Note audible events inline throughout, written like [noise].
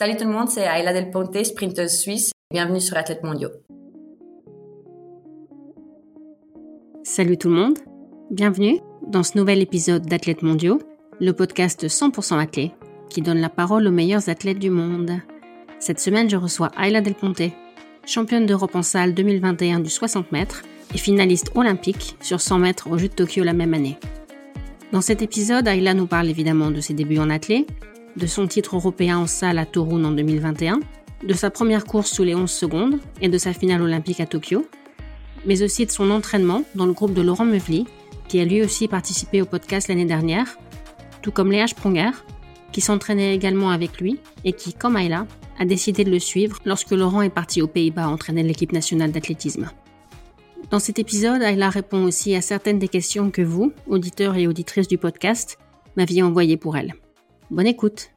Salut tout le monde, c'est Ayla Del Ponte, sprinteuse suisse. Bienvenue sur Athlètes Mondiaux. Salut tout le monde, bienvenue dans ce nouvel épisode d'Athlètes Mondiaux, le podcast 100% athlète qui donne la parole aux meilleurs athlètes du monde. Cette semaine, je reçois Ayla Del Ponte, championne d'Europe en salle 2021 du 60 mètres et finaliste olympique sur 100 mètres aux Jeux de Tokyo la même année. Dans cet épisode, Ayla nous parle évidemment de ses débuts en athlète, de son titre européen en salle à Torun en 2021, de sa première course sous les 11 secondes et de sa finale olympique à Tokyo, mais aussi de son entraînement dans le groupe de Laurent Meuvely, qui a lui aussi participé au podcast l'année dernière, tout comme Léa Spronger, qui s'entraînait également avec lui et qui, comme Ayla, a décidé de le suivre lorsque Laurent est parti aux Pays-Bas entraîner l'équipe nationale d'athlétisme. Dans cet épisode, Ayla répond aussi à certaines des questions que vous, auditeurs et auditrices du podcast, m'aviez envoyées pour elle. Bonne écoute.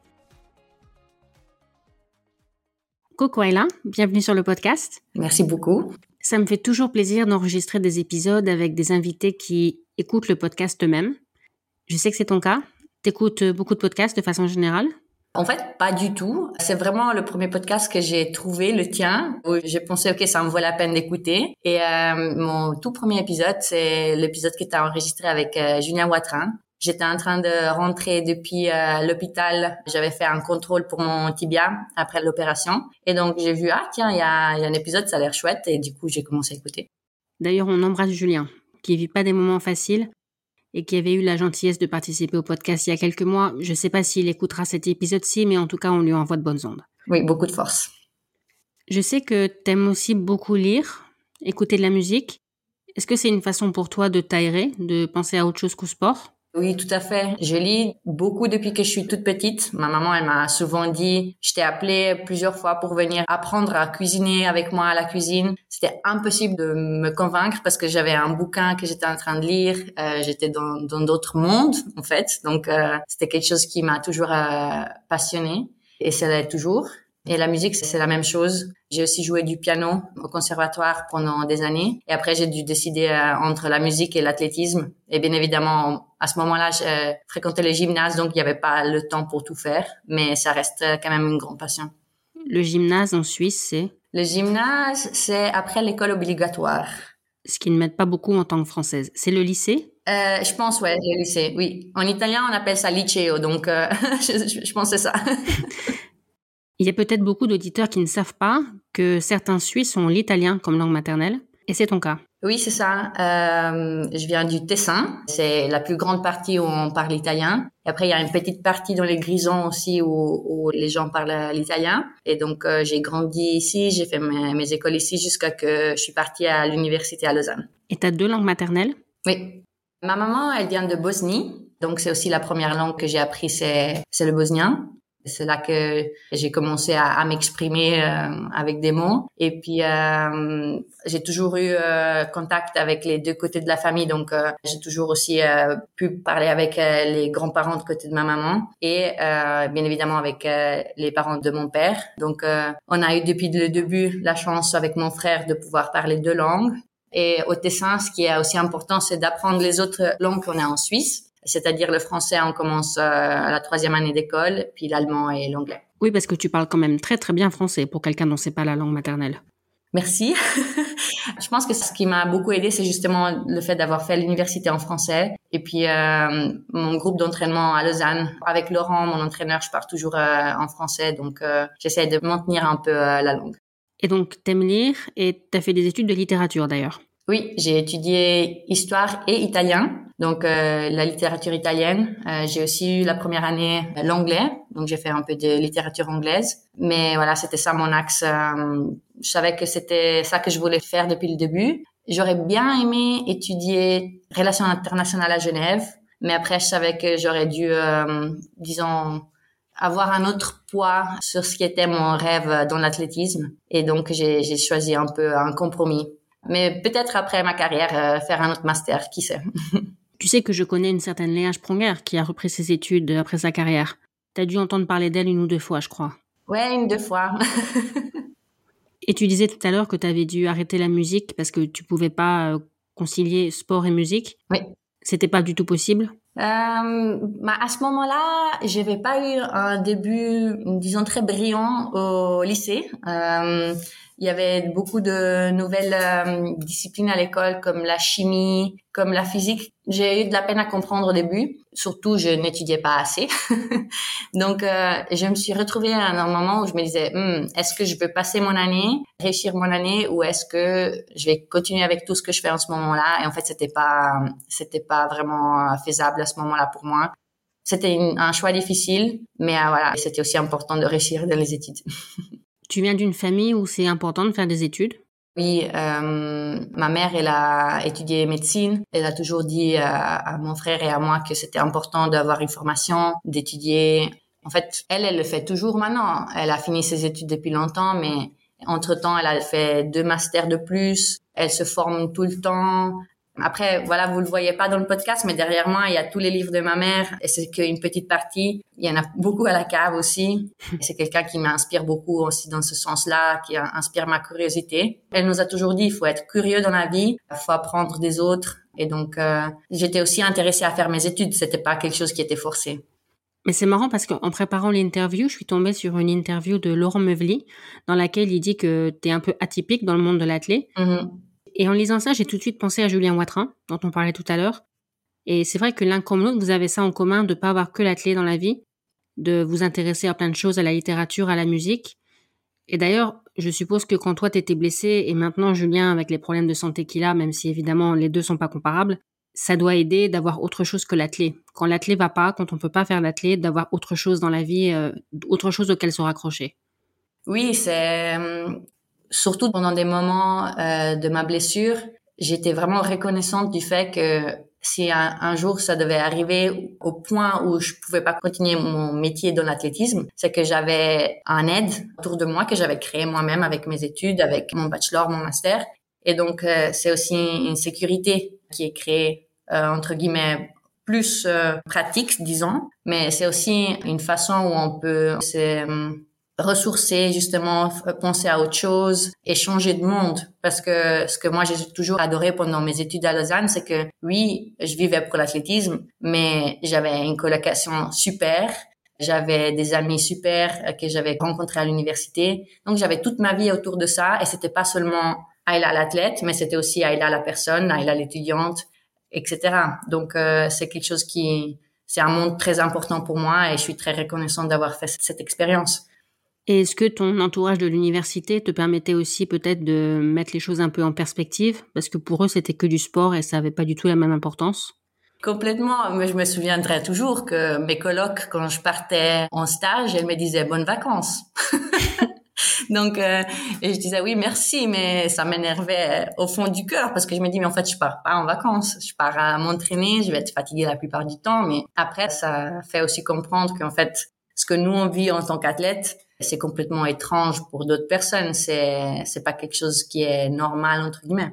Coucou Ayla, bienvenue sur le podcast. Merci beaucoup. Ça me fait toujours plaisir d'enregistrer des épisodes avec des invités qui écoutent le podcast eux-mêmes. Je sais que c'est ton cas. T'écoutes beaucoup de podcasts de façon générale en fait, pas du tout. C'est vraiment le premier podcast que j'ai trouvé, le tien, où j'ai pensé, OK, ça me vaut la peine d'écouter. Et euh, mon tout premier épisode, c'est l'épisode que tu as enregistré avec euh, Julien Watrin. J'étais en train de rentrer depuis euh, l'hôpital. J'avais fait un contrôle pour mon tibia après l'opération. Et donc, j'ai vu, ah tiens, il y a, y a un épisode, ça a l'air chouette. Et du coup, j'ai commencé à écouter. D'ailleurs, on embrasse Julien, qui vit pas des moments faciles et qui avait eu la gentillesse de participer au podcast il y a quelques mois. Je ne sais pas s'il écoutera cet épisode-ci, mais en tout cas, on lui envoie de bonnes ondes. Oui, beaucoup de force. Je sais que tu aimes aussi beaucoup lire, écouter de la musique. Est-ce que c'est une façon pour toi de t'aérer, de penser à autre chose qu'au sport? Oui, tout à fait. Je lis beaucoup depuis que je suis toute petite. Ma maman, elle m'a souvent dit, je t'ai appelé plusieurs fois pour venir apprendre à cuisiner avec moi à la cuisine. C'était impossible de me convaincre parce que j'avais un bouquin que j'étais en train de lire. Euh, j'étais dans d'autres mondes, en fait. Donc, euh, c'était quelque chose qui m'a toujours euh, passionnée et ça l'est toujours. Et la musique, c'est la même chose. J'ai aussi joué du piano au conservatoire pendant des années. Et après, j'ai dû décider euh, entre la musique et l'athlétisme. Et bien évidemment, à ce moment-là, je fréquentais le gymnase, donc il n'y avait pas le temps pour tout faire. Mais ça reste quand même une grande passion. Le gymnase en Suisse, c'est? Le gymnase, c'est après l'école obligatoire. Ce qui ne m'aide pas beaucoup en tant que française. C'est le lycée? Euh, je pense, ouais, le lycée, oui. En italien, on appelle ça liceo, donc euh, [laughs] je, je pense que c'est ça. [laughs] Il y a peut-être beaucoup d'auditeurs qui ne savent pas que certains Suisses ont l'italien comme langue maternelle, et c'est ton cas. Oui, c'est ça. Euh, je viens du Tessin. C'est la plus grande partie où on parle italien. Et après, il y a une petite partie dans les Grisons aussi où, les gens parlent l'italien. Et donc, euh, j'ai grandi ici, j'ai fait mes, écoles ici jusqu'à que je suis partie à l'université à Lausanne. Et tu as deux langues maternelles? Oui. Ma maman, elle vient de Bosnie. Donc, c'est aussi la première langue que j'ai appris, c'est le bosnien. C'est là que j'ai commencé à, m'exprimer euh, avec des mots. Et puis, euh, j'ai toujours eu euh, contact avec les deux côtés de la famille. Donc, euh, j'ai toujours aussi pu parler avec les grands-parents de côté de ma maman et bien évidemment avec les parents de mon père. Donc, on a eu depuis le début la chance avec mon frère de pouvoir parler deux langues. Et au Tessin, ce qui est aussi important, c'est d'apprendre les autres langues qu'on a en Suisse c'est-à-dire le français, on commence euh, à la troisième année d'école, puis l'allemand et l'anglais. Oui, parce que tu parles quand même très très bien français pour quelqu'un dont c'est pas la langue maternelle. Merci. [laughs] je pense que ce qui m'a beaucoup aidé, c'est justement le fait d'avoir fait l'université en français. Et puis euh, mon groupe d'entraînement à Lausanne, avec Laurent, mon entraîneur, je parle toujours euh, en français, donc j'essaie de maintenir un peu la langue. Et donc, t'aimes lire et t'as fait des études de littérature d'ailleurs. Oui, j'ai étudié histoire et italien. Donc euh, la littérature italienne. Euh, j'ai aussi eu la première année euh, l'anglais, donc j'ai fait un peu de littérature anglaise. Mais voilà, c'était ça mon axe. je savais que c'était ça que je voulais faire depuis le début. J'aurais bien aimé étudier relations internationales à Genève, mais après je savais que j'aurais dû, disons, avoir un autre poids sur ce qui était mon rêve dans l'athlétisme. Et donc j'ai choisi un peu un compromis. Mais peut-être après ma carrière, faire un autre master, qui sait. [laughs] Tu sais que je connais une certaine Léa Spronger qui a repris ses études après sa carrière. T'as dû entendre parler d'elle une ou deux fois, je crois. Ouais, une, deux fois. [laughs] et tu disais tout à l'heure que tu avais dû arrêter la musique parce que tu pouvais pas euh, concilier sport et musique. Oui. C'était pas du tout possible? Euh, bah, à ce moment-là, j'avais pas eu un début, disons très brillant au lycée. Euh, il y avait beaucoup de nouvelles euh, disciplines à l'école comme la chimie, comme la physique. J'ai eu de la peine à comprendre au début. Surtout, je n'étudiais pas assez. [laughs] Donc, euh, je me suis retrouvée à un moment où je me disais, hmm, est-ce que je veux passer mon année, réussir mon année, ou est-ce que je vais continuer avec tout ce que je fais en ce moment-là? Et en fait, c'était pas, c'était pas vraiment faisable à ce moment-là pour moi. C'était un choix difficile, mais euh, voilà, c'était aussi important de réussir dans les études. [laughs] Tu viens d'une famille où c'est important de faire des études? Oui, euh, ma mère, elle a étudié médecine. Elle a toujours dit à, mon frère et à moi que c'était important d'avoir une formation, d'étudier. En fait, elle, elle le fait toujours maintenant. Elle a fini ses études depuis longtemps, mais entre-temps, elle a fait deux masters de plus. Elle se forme tout le temps. Après, voilà, vous le voyez pas dans le podcast, mais derrière moi, il y a tous les livres de ma mère et c'est qu'une petite partie. Il y en a beaucoup à la cave aussi. [laughs] C'est quelqu'un qui m'inspire beaucoup aussi dans ce sens-là, qui inspire ma curiosité. Elle nous a toujours dit, il faut être curieux dans la vie, il faut apprendre des autres. Et donc, euh, j'étais aussi intéressée à faire mes études. C'était pas quelque chose qui était forcé. Mais c'est marrant parce qu'en préparant l'interview, je suis tombée sur une interview de Laurent Meuvely dans laquelle il dit que tu es un peu atypique dans le monde de l'athlète. Mm-hmm. Et en lisant ça, j'ai tout de suite pensé à Julien Watrin, dont on parlait tout à l'heure. Et c'est vrai que l'un comme l'autre, vous avez ça en commun de pas avoir que l'athlète dans la vie, de vous intéresser à plein de choses, à la littérature, à la musique. Et d'ailleurs, je suppose que quand toi t'étais blessé et maintenant Julien avec les problèmes de santé qu'il a, même si évidemment les deux sont pas comparables, ça doit aider d'avoir autre chose que l'athlète. Quand l'athlète va pas, quand on peut pas faire l'athlète, d'avoir autre chose dans la vie, euh, autre chose auquel se raccrocher. Oui, c'est surtout pendant des moments euh, de ma blessure, j'étais vraiment reconnaissante du fait que si un, jour ça devait arriver au point où je pouvais pas continuer mon métier dans l'athlétisme, c'est que j'avais un aide autour de moi que j'avais créé moi-même avec mes études, avec mon bachelor, mon master. Et donc euh, c'est aussi une sécurité qui est créée euh, entre guillemets plus euh, pratique, disons, mais c'est aussi une façon où on peut ressourcer, justement, penser à autre chose et changer de monde. Parce que ce que moi j'ai toujours adoré pendant mes études à Lausanne, c'est que oui, je vivais pour l'athlétisme, mais j'avais une colocation super. J'avais des amis super que j'avais rencontrés à l'université. Donc j'avais toute ma vie autour de ça et c'était pas seulement Ayla l'athlète, mais c'était aussi Ayla la personne, Ayla l'étudiante, etc. Donc euh, c'est quelque chose qui, c'est un monde très important pour moi et je suis très reconnaissante d'avoir fait cette expérience. Et est-ce que ton entourage de l'université te permettait aussi peut-être de mettre les choses un peu en perspective? Parce que pour eux, c'était que du sport et ça avait pas du tout la même importance. Complètement. Mais je me souviendrai toujours que mes colocs, quand je partais en stage, elles me disaient bonnes vacances. [laughs] Donc, euh, et je disais oui, merci, mais ça m'énervait au fond du cœur parce que je me dis, mais en fait, je pars pas en vacances. Je pars à m'entraîner, je vais être fatiguée la plupart du temps, mais après, ça fait aussi comprendre qu'en fait, ce que nous on vit en tant qu'athlète, c'est complètement étrange pour d'autres personnes. C'est c'est pas quelque chose qui est normal entre guillemets.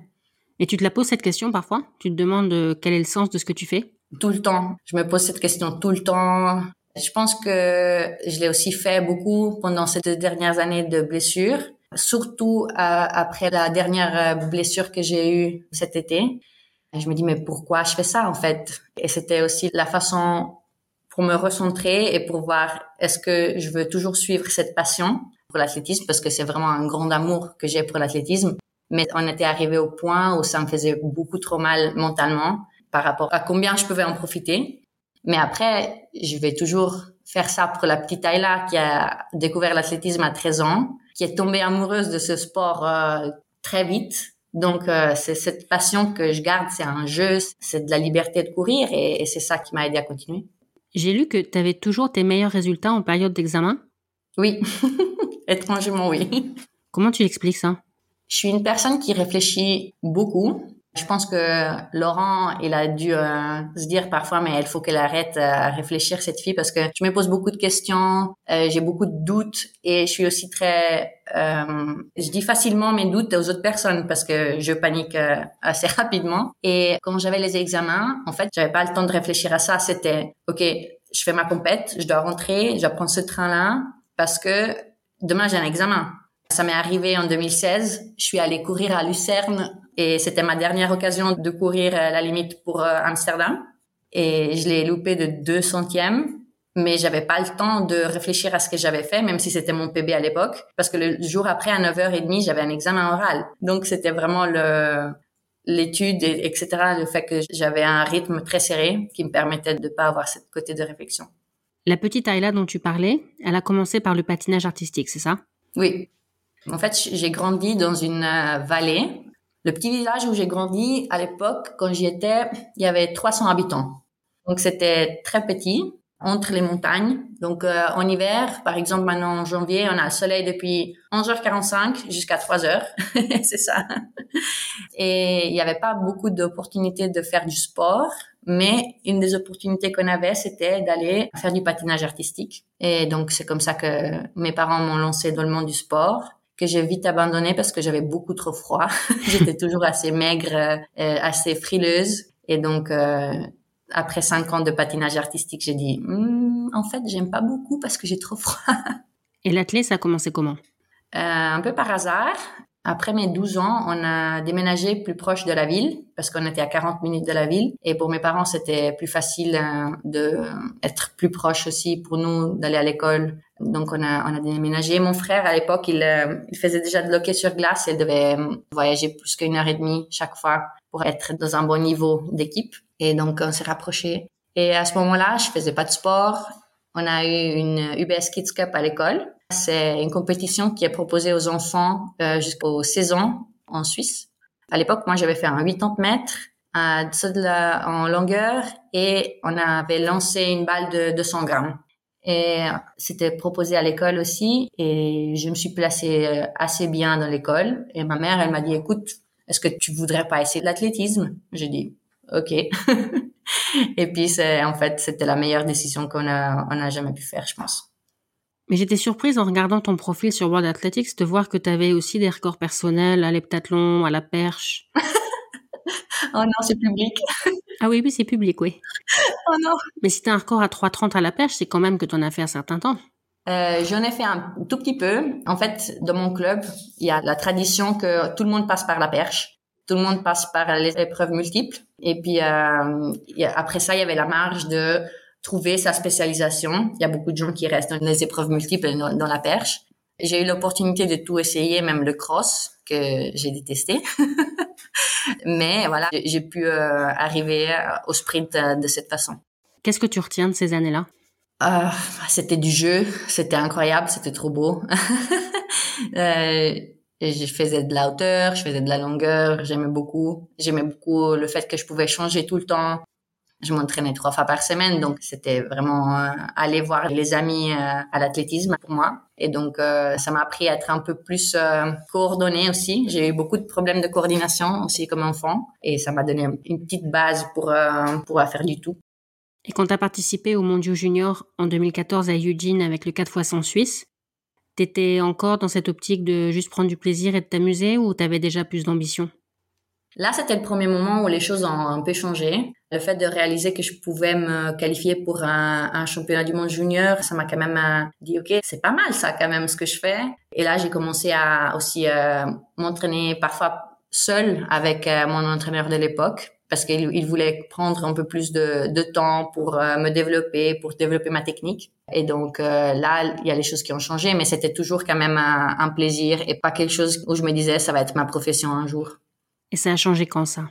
Et tu te la poses cette question parfois? Tu te demandes euh, quel est le sens de ce que tu fais? Tout le temps. Je me pose cette question tout le temps. Je pense que je l'ai aussi fait beaucoup pendant ces deux dernières années de blessure, surtout euh, après la dernière euh, blessure que j'ai eue cet été. je me dis mais pourquoi je fais ça en fait? Et c'était aussi la façon pour me recentrer et pour voir est-ce que je veux toujours suivre cette passion pour l'athlétisme parce que c'est vraiment un grand amour que j'ai pour l'athlétisme. Mais on était arrivé au point où ça me faisait beaucoup trop mal mentalement par rapport à combien je pouvais en profiter. Mais après, je vais toujours faire ça pour la petite Ayla qui a découvert l'athlétisme à 13 ans, qui est tombée amoureuse de ce sport euh, très vite. Donc, euh, c'est cette passion que je garde, c'est un jeu, c'est de la liberté de courir et c'est ça qui m'a aidé à continuer. J'ai lu que tu avais toujours tes meilleurs résultats en période d'examen. Oui, [laughs] étrangement oui. Comment tu expliques ça? Je suis une personne qui réfléchit beaucoup je pense que Laurent, il a dû euh, se dire parfois, mais il faut qu'elle arrête euh, à réfléchir cette fille parce que je me pose beaucoup de questions, euh, j'ai beaucoup de doutes et je suis aussi très, je dis facilement mes doutes aux autres personnes parce que je panique assez [laughs] rapidement. Et quand j'avais les examens, en fait, j'avais pas le temps de réfléchir à ça. C'était, ok, je fais ma compète, je dois rentrer, je ce train-là parce que demain j'ai un examen. Ça m'est arrivé en 2016. Je suis allée courir à Lucerne et c'était ma dernière occasion de courir la limite pour euh, Amsterdam. et je l'ai loupé de deux centièmes mais j'avais pas le temps de réfléchir à ce que j'avais fait, même si c'était mon PB à l'époque, parce que le jour après, à 9h30, j'avais un examen oral. Donc, c'était vraiment le l'étude, etc., le fait que j'avais un rythme très serré qui me permettait de pas avoir cette côté de réflexion. La petite Ayla dont tu parlais, elle a commencé par le patinage artistique, c'est ça? Oui. En fait, j'ai grandi dans une euh, vallée. Le petit village où j'ai grandi, à l'époque, quand j'y étais, il y avait 300 habitants. Donc, c'était très petit entre les montagnes. Donc euh, en hiver, par exemple maintenant en janvier, on a le soleil depuis 11h45 jusqu'à 3h, [laughs] c'est ça. Et il n'y avait pas beaucoup d'opportunités de faire du sport, mais une des opportunités qu'on avait, c'était d'aller faire du patinage artistique. Et donc c'est comme ça que mes parents m'ont lancé dans le monde du sport que j'ai vite abandonné parce que j'avais beaucoup trop froid. [laughs] J'étais toujours assez maigre, euh, assez frileuse. Et donc, euh, après cinq ans de patinage artistique, j'ai dit, hmm, en fait, j'aime pas beaucoup parce que j'ai trop froid. [laughs] Et l'athlète, ça a commencé comment? Euh, Un peu par hasard. Après mes 12 ans, on a déménagé plus proche de la ville parce qu'on était à 40 minutes de la ville. Et pour mes parents, c'était plus facile euh, de être plus proche aussi pour nous d'aller à l'école. Donc on a on a déménagé. Mon frère à l'époque, il, euh, il faisait déjà de hockey sur glace. Il devait voyager plus qu'une heure et demie chaque fois pour être dans un bon niveau d'équipe. Et donc, on s'est rapprochés. Et à ce moment-là, je faisais pas de sport. On a eu une UBS Kids Cup à l'école. C'est une compétition qui est proposée aux enfants euh, jusqu'aux 16 ans en Suisse. À l'époque, moi, j'avais fait un 80 mètres à de en longueur et on avait lancé une balle de 200 grammes. Et c'était proposé à l'école aussi et je me suis placée euh, assez bien dans l'école. Et ma mère, elle m'a dit, écoute, est-ce que tu voudrais pas essayer l'athlétisme? J'ai dit, ok. [laughs] et puis c'est en fait c'était la meilleure décision qu'on a on a jamais pu faire, je pense. Mais j'étais surprise en regardant ton profil sur World Athletics de voir que tu avais aussi des records personnels à l'heptathlon, à la perche. [laughs] oh non, c'est public. ah oui, oui, c'est public, oui. [laughs] oh non. Mais si t'as un record à 3,30 à la perche, c'est quand même que tu en as fait un certain temps. Euh, J'en ai fait un tout petit peu. En fait, dans mon club, il y a la tradition que tout le monde passe par la perche. Tout le monde passe par les épreuves multiples. Et puis euh, après ça, il y avait la marge de trouver sa spécialisation. Il y a beaucoup de gens qui restent dans les épreuves multiples dans, la perche. J'ai eu l'opportunité de tout essayer, même le cross que j'ai détesté. [laughs] Mais voilà, j'ai pu euh, arriver au sprint euh, de cette façon. Qu'est-ce que tu retiens de ces années-là? Euh, C'était du jeu, c'était incroyable, c'était trop beau. [laughs] euh, je faisais de la hauteur, je faisais de la longueur, j'aimais beaucoup. J'aimais beaucoup le fait que je pouvais changer tout le temps. Je m'entraînais trois fois par semaine, donc c'était vraiment euh, aller voir les amis euh, à l'athlétisme pour moi. Et donc euh, ça m'a appris à être un peu plus coordonnée aussi. J'ai eu beaucoup de problèmes de coordination aussi comme enfant, et ça m'a donné une petite base pour pour faire du tout. Et quand tu as participé au Mondiaux Junior en 2014 à Eugene avec le 4x100 suisse, T'étais encore dans cette optique de juste prendre du plaisir et de t'amuser ou t'avais déjà plus d'ambition? Là, c'était le premier moment où les choses ont un peu changé. Le fait de réaliser que je pouvais me qualifier pour un, championnat du monde junior, ça m'a quand même euh, dit, OK, c'est pas mal ça quand même ce que je fais. Et là, j'ai commencé à aussi euh, m'entraîner parfois seul avec euh, mon entraîneur de l'époque parce qu'il voulait prendre un peu plus de, temps pour me développer, pour développer ma technique. Et donc là, il y a les choses qui ont changé, mais c'était toujours quand même un, un, plaisir et pas quelque chose où je me disais ça va être ma profession un jour. Et ça a changé quand ça?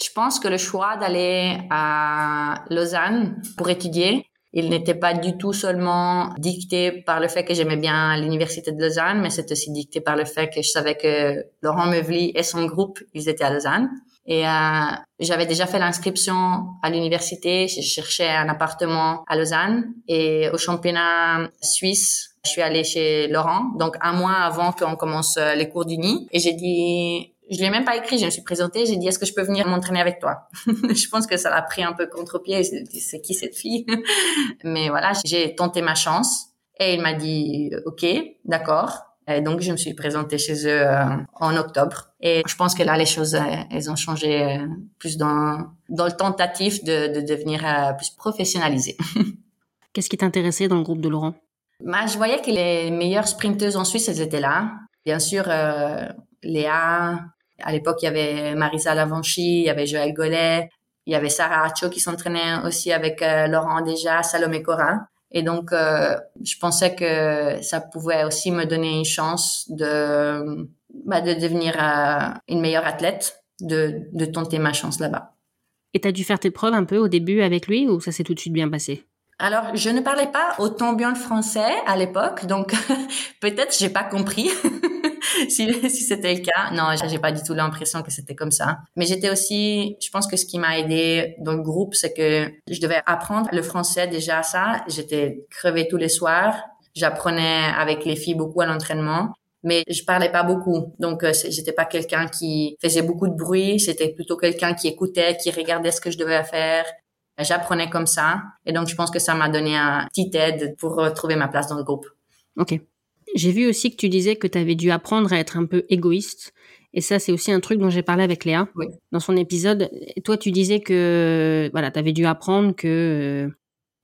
Je pense que le choix d'aller à Lausanne pour étudier, il n'était pas du tout seulement dicté par le fait que j'aimais bien l'université de Lausanne, mais c'était aussi dicté par le fait que je savais que Laurent Meuvely et son groupe, ils étaient à Lausanne. Et euh, j'avais déjà fait l'inscription à l'université. Je cherchais un appartement à Lausanne. Et au championnat suisse, je suis allée chez Laurent, donc un mois avant qu'on commence euh, les cours d'uni. Et j'ai dit, je lui ai même pas écrit, je me suis présentée, j'ai dit, est-ce que je peux venir m'entraîner avec toi? [laughs] Je pense que ça l'a pris un peu contre-pied. C'est qui cette fille? [laughs] Mais voilà, j'ai tenté ma chance. Et il m'a dit, OK, d'accord. Et donc, je me suis présentée chez eux euh, en octobre. Et je pense que là, les choses, euh, elles ont changé euh, plus dans, dans le tentatif de, de devenir plus professionnalisée. [laughs] Qu'est-ce qui t'intéressait dans le groupe de Laurent? Bah, Je voyais que les meilleures sprinteuses en Suisse, elles étaient là. Bien sûr, Léa, à l'époque, il y avait Marisa Lavanchy, il y avait Joël Gollet. Il y avait Sarah Hacho qui s'entraînait aussi avec euh, Laurent déjà, Salomé Cora. Et donc, euh, je pensais que ça pouvait aussi me donner une chance de, bah, de devenir euh, une meilleure athlète, de, de tenter ma chance là-bas. Et tu as dû faire tes preuves un peu au début avec lui ou ça s'est tout de suite bien passé? Alors, je ne parlais pas autant bien le français à l'époque, donc [laughs] peut-être j'ai pas compris [laughs] si, c'était le cas. Non, j'ai pas du tout l'impression que c'était comme ça. Mais j'étais aussi, je pense que ce qui m'a aidé dans le groupe, c'est que je devais apprendre le français déjà ça. J'étais crevée tous les soirs. J'apprenais avec les filles beaucoup à l'entraînement mais je parlais pas beaucoup. Donc, euh, j'étais pas quelqu'un qui faisait beaucoup de bruit. C'était plutôt quelqu'un qui écoutait, qui regardait ce que je devais faire. J'apprenais comme ça. Et donc, je pense que ça m'a donné un petit aide pour trouver ma place dans le groupe. Ok. J'ai vu aussi que tu disais que tu avais dû apprendre à être un peu égoïste. Et ça, c'est aussi un truc dont j'ai parlé avec Léa oui. dans son épisode. Toi, tu disais que voilà, tu avais dû apprendre que euh,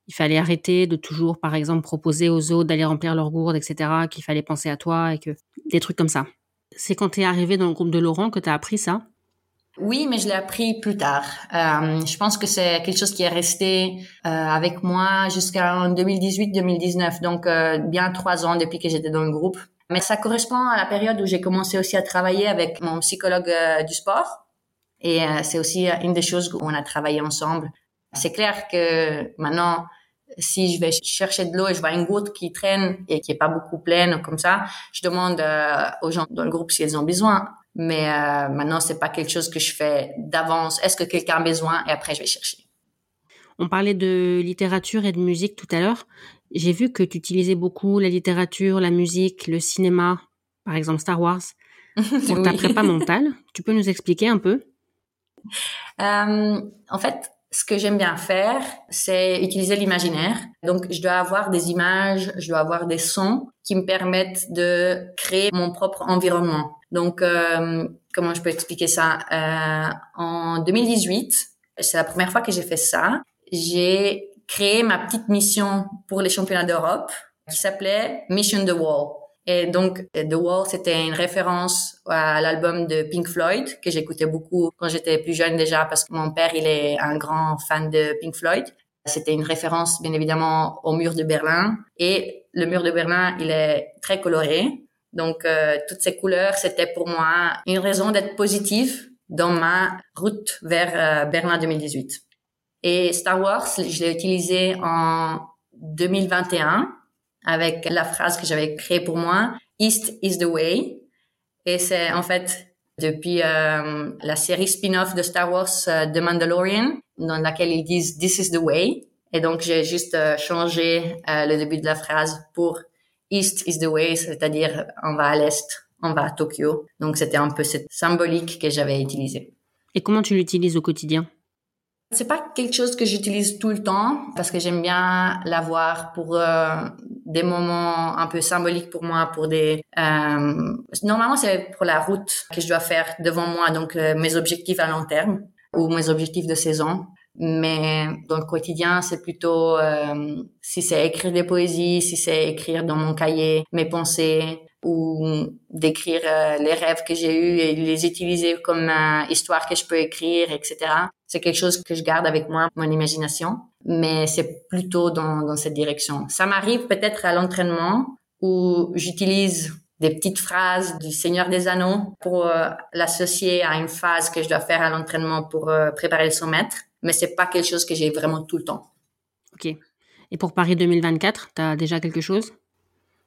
il fallait arrêter de toujours, par exemple, proposer aux autres d'aller remplir leur gourde, etc., qu'il fallait penser à toi et que des trucs comme ça. C'est quand tu es arrivé dans le groupe de Laurent que tu as appris ça? Oui, mais je l'ai appris plus tard. Euh, je pense que c'est quelque chose qui est resté euh, avec moi jusqu'en 2018-2019, donc euh, bien trois ans depuis que j'étais dans le groupe. Mais ça correspond à la période où j'ai commencé aussi à travailler avec mon psychologue euh, du sport. Et euh, c'est aussi une des choses où on a travaillé ensemble. C'est clair que maintenant, si je vais chercher de l'eau et je vois une goutte qui traîne et qui est pas beaucoup pleine comme ça, je demande aux gens dans le groupe s'ils ont besoin. Mais euh, maintenant, c'est pas quelque chose que je fais d'avance. Est-ce que quelqu'un a besoin? Et après je vais chercher. On parlait de littérature et de musique tout à l'heure. J'ai vu que tu utilisais beaucoup la littérature, la musique, le cinéma, par exemple Star Wars, [laughs] pour oui. ta prépa mentale. Tu peux nous expliquer un peu? Euh, En fait, ce que j'aime bien faire, c'est utiliser l'imaginaire. Donc, je dois avoir des images, je dois avoir des sons qui me permettent de créer mon propre environnement. Donc, euh, comment je peux expliquer ça? Euh, En 2018, c'est la première fois que j'ai fait ça. J'ai créé ma petite mission pour les championnats d'Europe qui s'appelait Mission the Wall. Et donc, The Wall, c'était une référence à l'album de Pink Floyd que j'écoutais beaucoup quand j'étais plus jeune déjà parce que mon père, il est un grand fan de Pink Floyd. C'était une référence, bien évidemment, au mur de Berlin. Et le mur de Berlin, il est très coloré. Donc, euh, toutes ces couleurs, c'était pour moi une raison d'être positive dans ma route vers euh, Berlin 2018. Et Star Wars, je l'ai utilisé en 2021 avec la phrase que j'avais créée pour moi, East is the way. Et c'est en fait depuis euh, la série spin-off de Star Wars euh, The Mandalorian, dans laquelle ils disent This is the way. Et donc j'ai juste euh, changé euh, le début de la phrase pour East is the way, c'est-à-dire on va à l'est, on va à Tokyo. Donc c'était un peu cette symbolique que j'avais utilisée. Et comment tu l'utilises au quotidien? C'est pas quelque chose que j'utilise tout le temps parce que j'aime bien l'avoir pour euh, des moments un peu symboliques pour moi, pour des. Euh, normalement, c'est pour la route que je dois faire devant moi, donc euh, mes objectifs à long terme ou mes objectifs de saison. Mais dans le quotidien, c'est plutôt euh, si c'est écrire des poésies, si c'est écrire dans mon cahier mes pensées, ou d'écrire euh, les rêves que j'ai eus et les utiliser comme euh, histoire que je peux écrire, etc. C'est quelque chose que je garde avec moi, mon imagination, mais c'est plutôt dans, dans cette direction. Ça m'arrive peut-être à l'entraînement où j'utilise des petites phrases du Seigneur des Anneaux pour euh, l'associer à une phase que je dois faire à l'entraînement pour euh, préparer le 100 mètres, mais c'est pas quelque chose que j'ai vraiment tout le temps. Ok. Et pour Paris 2024, tu as déjà quelque chose?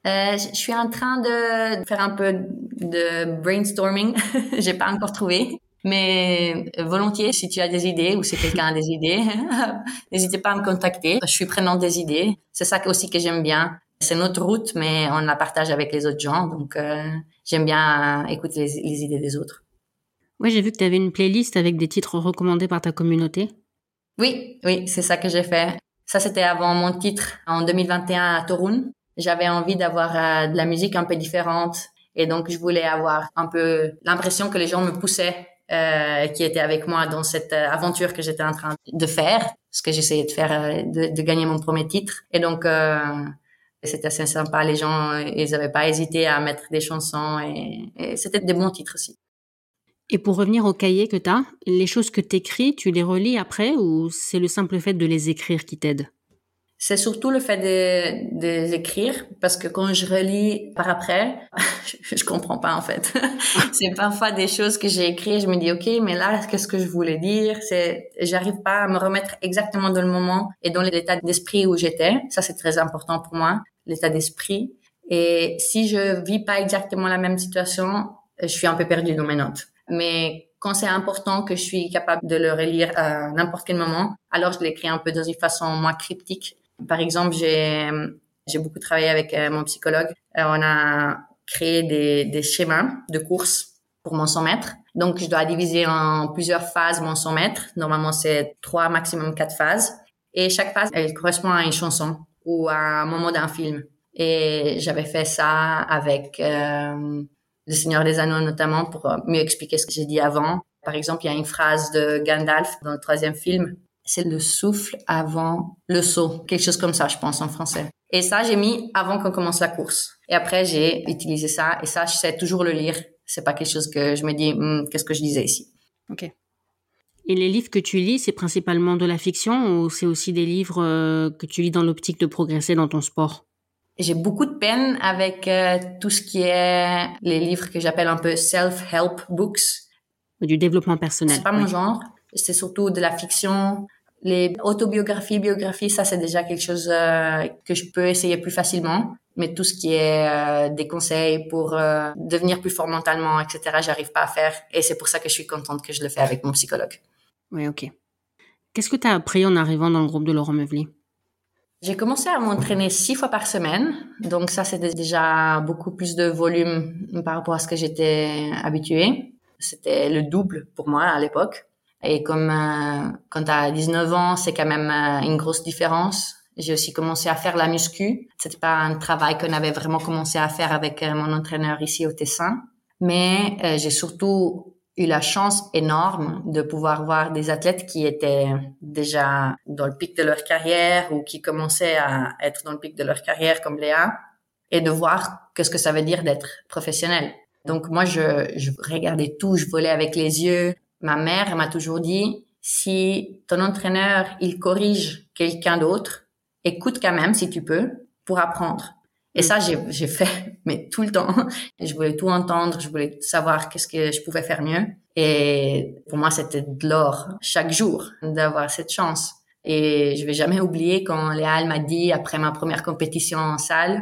Euh, je suis en train de faire un peu de brainstorming. [laughs] J'ai pas encore trouvé. Mais volontiers, si tu as des idées ou si quelqu'un a des idées, [laughs] n'hésitez pas à me contacter. Je suis prenante des idées. C'est ça aussi que j'aime bien. C'est notre route, mais on la partage avec les autres gens. Donc, euh, j'aime bien écouter les, les, idées des autres. Oui, j'ai vu que tu avais une playlist avec des titres recommandés par ta communauté. Oui, oui, c'est ça que j'ai fait. Ça, c'était avant mon titre en 2021 à Torun. J'avais envie d'avoir euh, de la musique un peu différente et donc je voulais avoir un peu l'impression que les gens me poussaient, euh, qui étaient avec moi dans cette euh, aventure que j'étais en train de faire, ce que j'essayais de faire, euh, de, de, gagner mon premier titre. Et donc euh, c'était assez sympa. Les gens, ils n'avaient pas hésité à mettre des chansons et, et c'était des bons titres aussi. Et pour revenir au cahier que tu as, les choses que tu écris, tu les relis après ou c'est le simple fait de les écrire qui t'aide? C'est surtout le fait de, de écrire parce que quand je relis par après, je, [laughs] je comprends pas en fait. [laughs] c'est parfois des choses que j'ai écrites, je me dis ok, mais là qu'est-ce que je voulais dire? C'est, j'arrive pas à me remettre exactement dans le moment et dans l'état d'esprit où j'étais. Ça c'est très important pour moi, l'état d'esprit. Et si je vis pas exactement la même situation, je suis un peu perdue dans mes notes. Mais quand c'est important que je suis capable de le relire à n'importe quel moment, alors je l'écris un peu dans une façon moins cryptique par exemple, j'ai j'ai beaucoup travaillé avec euh, mon psychologue. Euh, on a créé des, des schémas de course pour mon 100 mètres. Donc, je dois diviser en plusieurs phases mon 100 mètres. Normalement, c'est trois, maximum quatre phases. Et chaque phase, elle correspond à une chanson ou à un moment d'un film. Et j'avais fait ça avec euh, Le Seigneur des Anneaux notamment pour mieux expliquer ce que j'ai dit avant. Par exemple, il y a une phrase de Gandalf dans le troisième film c'est le souffle avant le saut, quelque chose comme ça, je pense en français. Et ça, j'ai mis avant qu'on commence la course. Et après, j'ai utilisé ça. Et ça, je sais toujours le lire. C'est pas quelque chose que je me dis, hmm, qu'est-ce que je disais ici. Ok. Et les livres que tu lis, c'est principalement de la fiction ou c'est aussi des livres euh, que tu lis dans l'optique de progresser dans ton sport? J'ai beaucoup de peine avec euh, tout ce qui est les livres que j'appelle un peu self-help books. Du développement personnel. C'est pas mon genre c'est surtout de la fiction. Les autobiographies, biographies, ça c'est déjà quelque chose euh, que je peux essayer plus facilement. Mais tout ce qui est euh, des conseils pour euh, devenir plus fort mentalement, etc., j'arrive pas à faire. Et c'est pour ça que je suis contente que je le fais avec mon psychologue. Oui, ok. Qu'est-ce que tu as appris en arrivant dans le groupe de Laurent Meuvely J'ai commencé à m'entraîner six fois par semaine. Donc ça, c'était déjà beaucoup plus de volume par rapport à ce que j'étais habituée. C'était le double pour moi à l'époque. Et comme euh, quand tu as 19 ans, c'est quand même euh, une grosse différence. J'ai aussi commencé à faire la muscu. C'était pas un travail qu'on avait vraiment commencé à faire avec euh, mon entraîneur ici au Tessin. Mais j'ai surtout eu la chance énorme de pouvoir voir des athlètes qui étaient déjà dans le pic de leur carrière ou qui commençaient à être dans le pic de leur carrière comme Léa et de voir qu'est-ce que ça veut dire d'être professionnel. Donc moi, je, je regardais tout, je volais avec les yeux, ma mère m'a toujours dit, si ton entraîneur, il corrige quelqu'un d'autre, écoute quand même si tu peux pour apprendre. Et ça, j'ai fait, [laughs] mais tout le temps. Je voulais tout entendre, je voulais savoir qu'est-ce que je pouvais faire mieux. Et pour moi, c'était de l'or chaque jour d'avoir cette chance. Et je vais jamais oublier quand Léa m'a dit après ma première compétition en salle,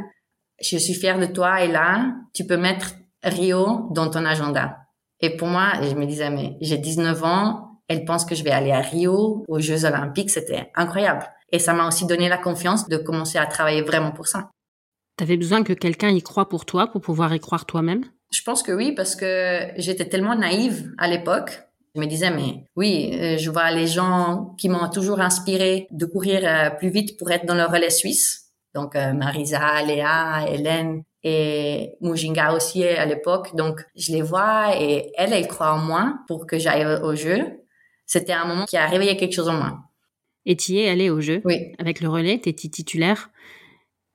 je suis fière de toi et là, tu peux mettre Rio dans ton agenda. Et pour moi, je me disais, mais j'ai 19 ans, elle pense que je vais aller à Rio, aux Jeux Olympiques, c'était incroyable. Et ça m'a aussi donné la confiance de commencer à travailler vraiment pour ça. T'avais besoin que quelqu'un y croit pour toi, pour pouvoir y croire toi-même? Je pense que oui, parce que j'étais tellement naïve à l'époque. Je me disais, mais oui, euh, je vois les gens qui m'ont toujours inspiré de courir euh, plus vite pour être dans le relais suisse. Donc, euh, Marisa, Léa, Hélène, et Mujinga aussi à l'époque. Donc, je les vois et elle, elle croit en moi pour que j'aille au jeu. C'était un moment qui a réveillé quelque chose en moi. Et tu y es allé au jeu? Oui. Avec le relais, tu étais titulaire?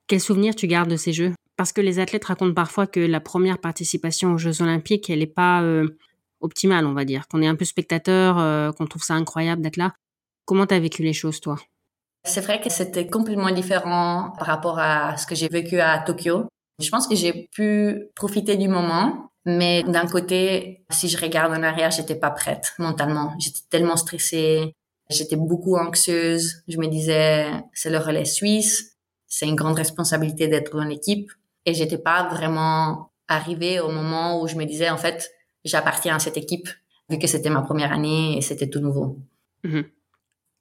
Quel souvenir tu gardes de ces jeux? Parce que les athlètes racontent parfois que la première participation aux Jeux Olympiques, elle n'est pas euh, optimale, on va dire. Qu'on est un peu spectateur, euh, qu'on trouve ça incroyable d'être là. Comment tu as vécu les choses, toi? C'est vrai que c'était complètement différent par rapport à ce que j'ai vécu à Tokyo. Je pense que j'ai pu profiter du moment, mais d'un côté, si je regarde en arrière, j'étais pas prête mentalement. J'étais tellement stressée, j'étais beaucoup anxieuse. Je me disais, c'est le relais suisse, c'est une grande responsabilité d'être dans l'équipe, et j'étais pas vraiment arrivée au moment où je me disais, en fait, j'appartiens à cette équipe, vu que c'était ma première année et c'était tout nouveau. Mhm.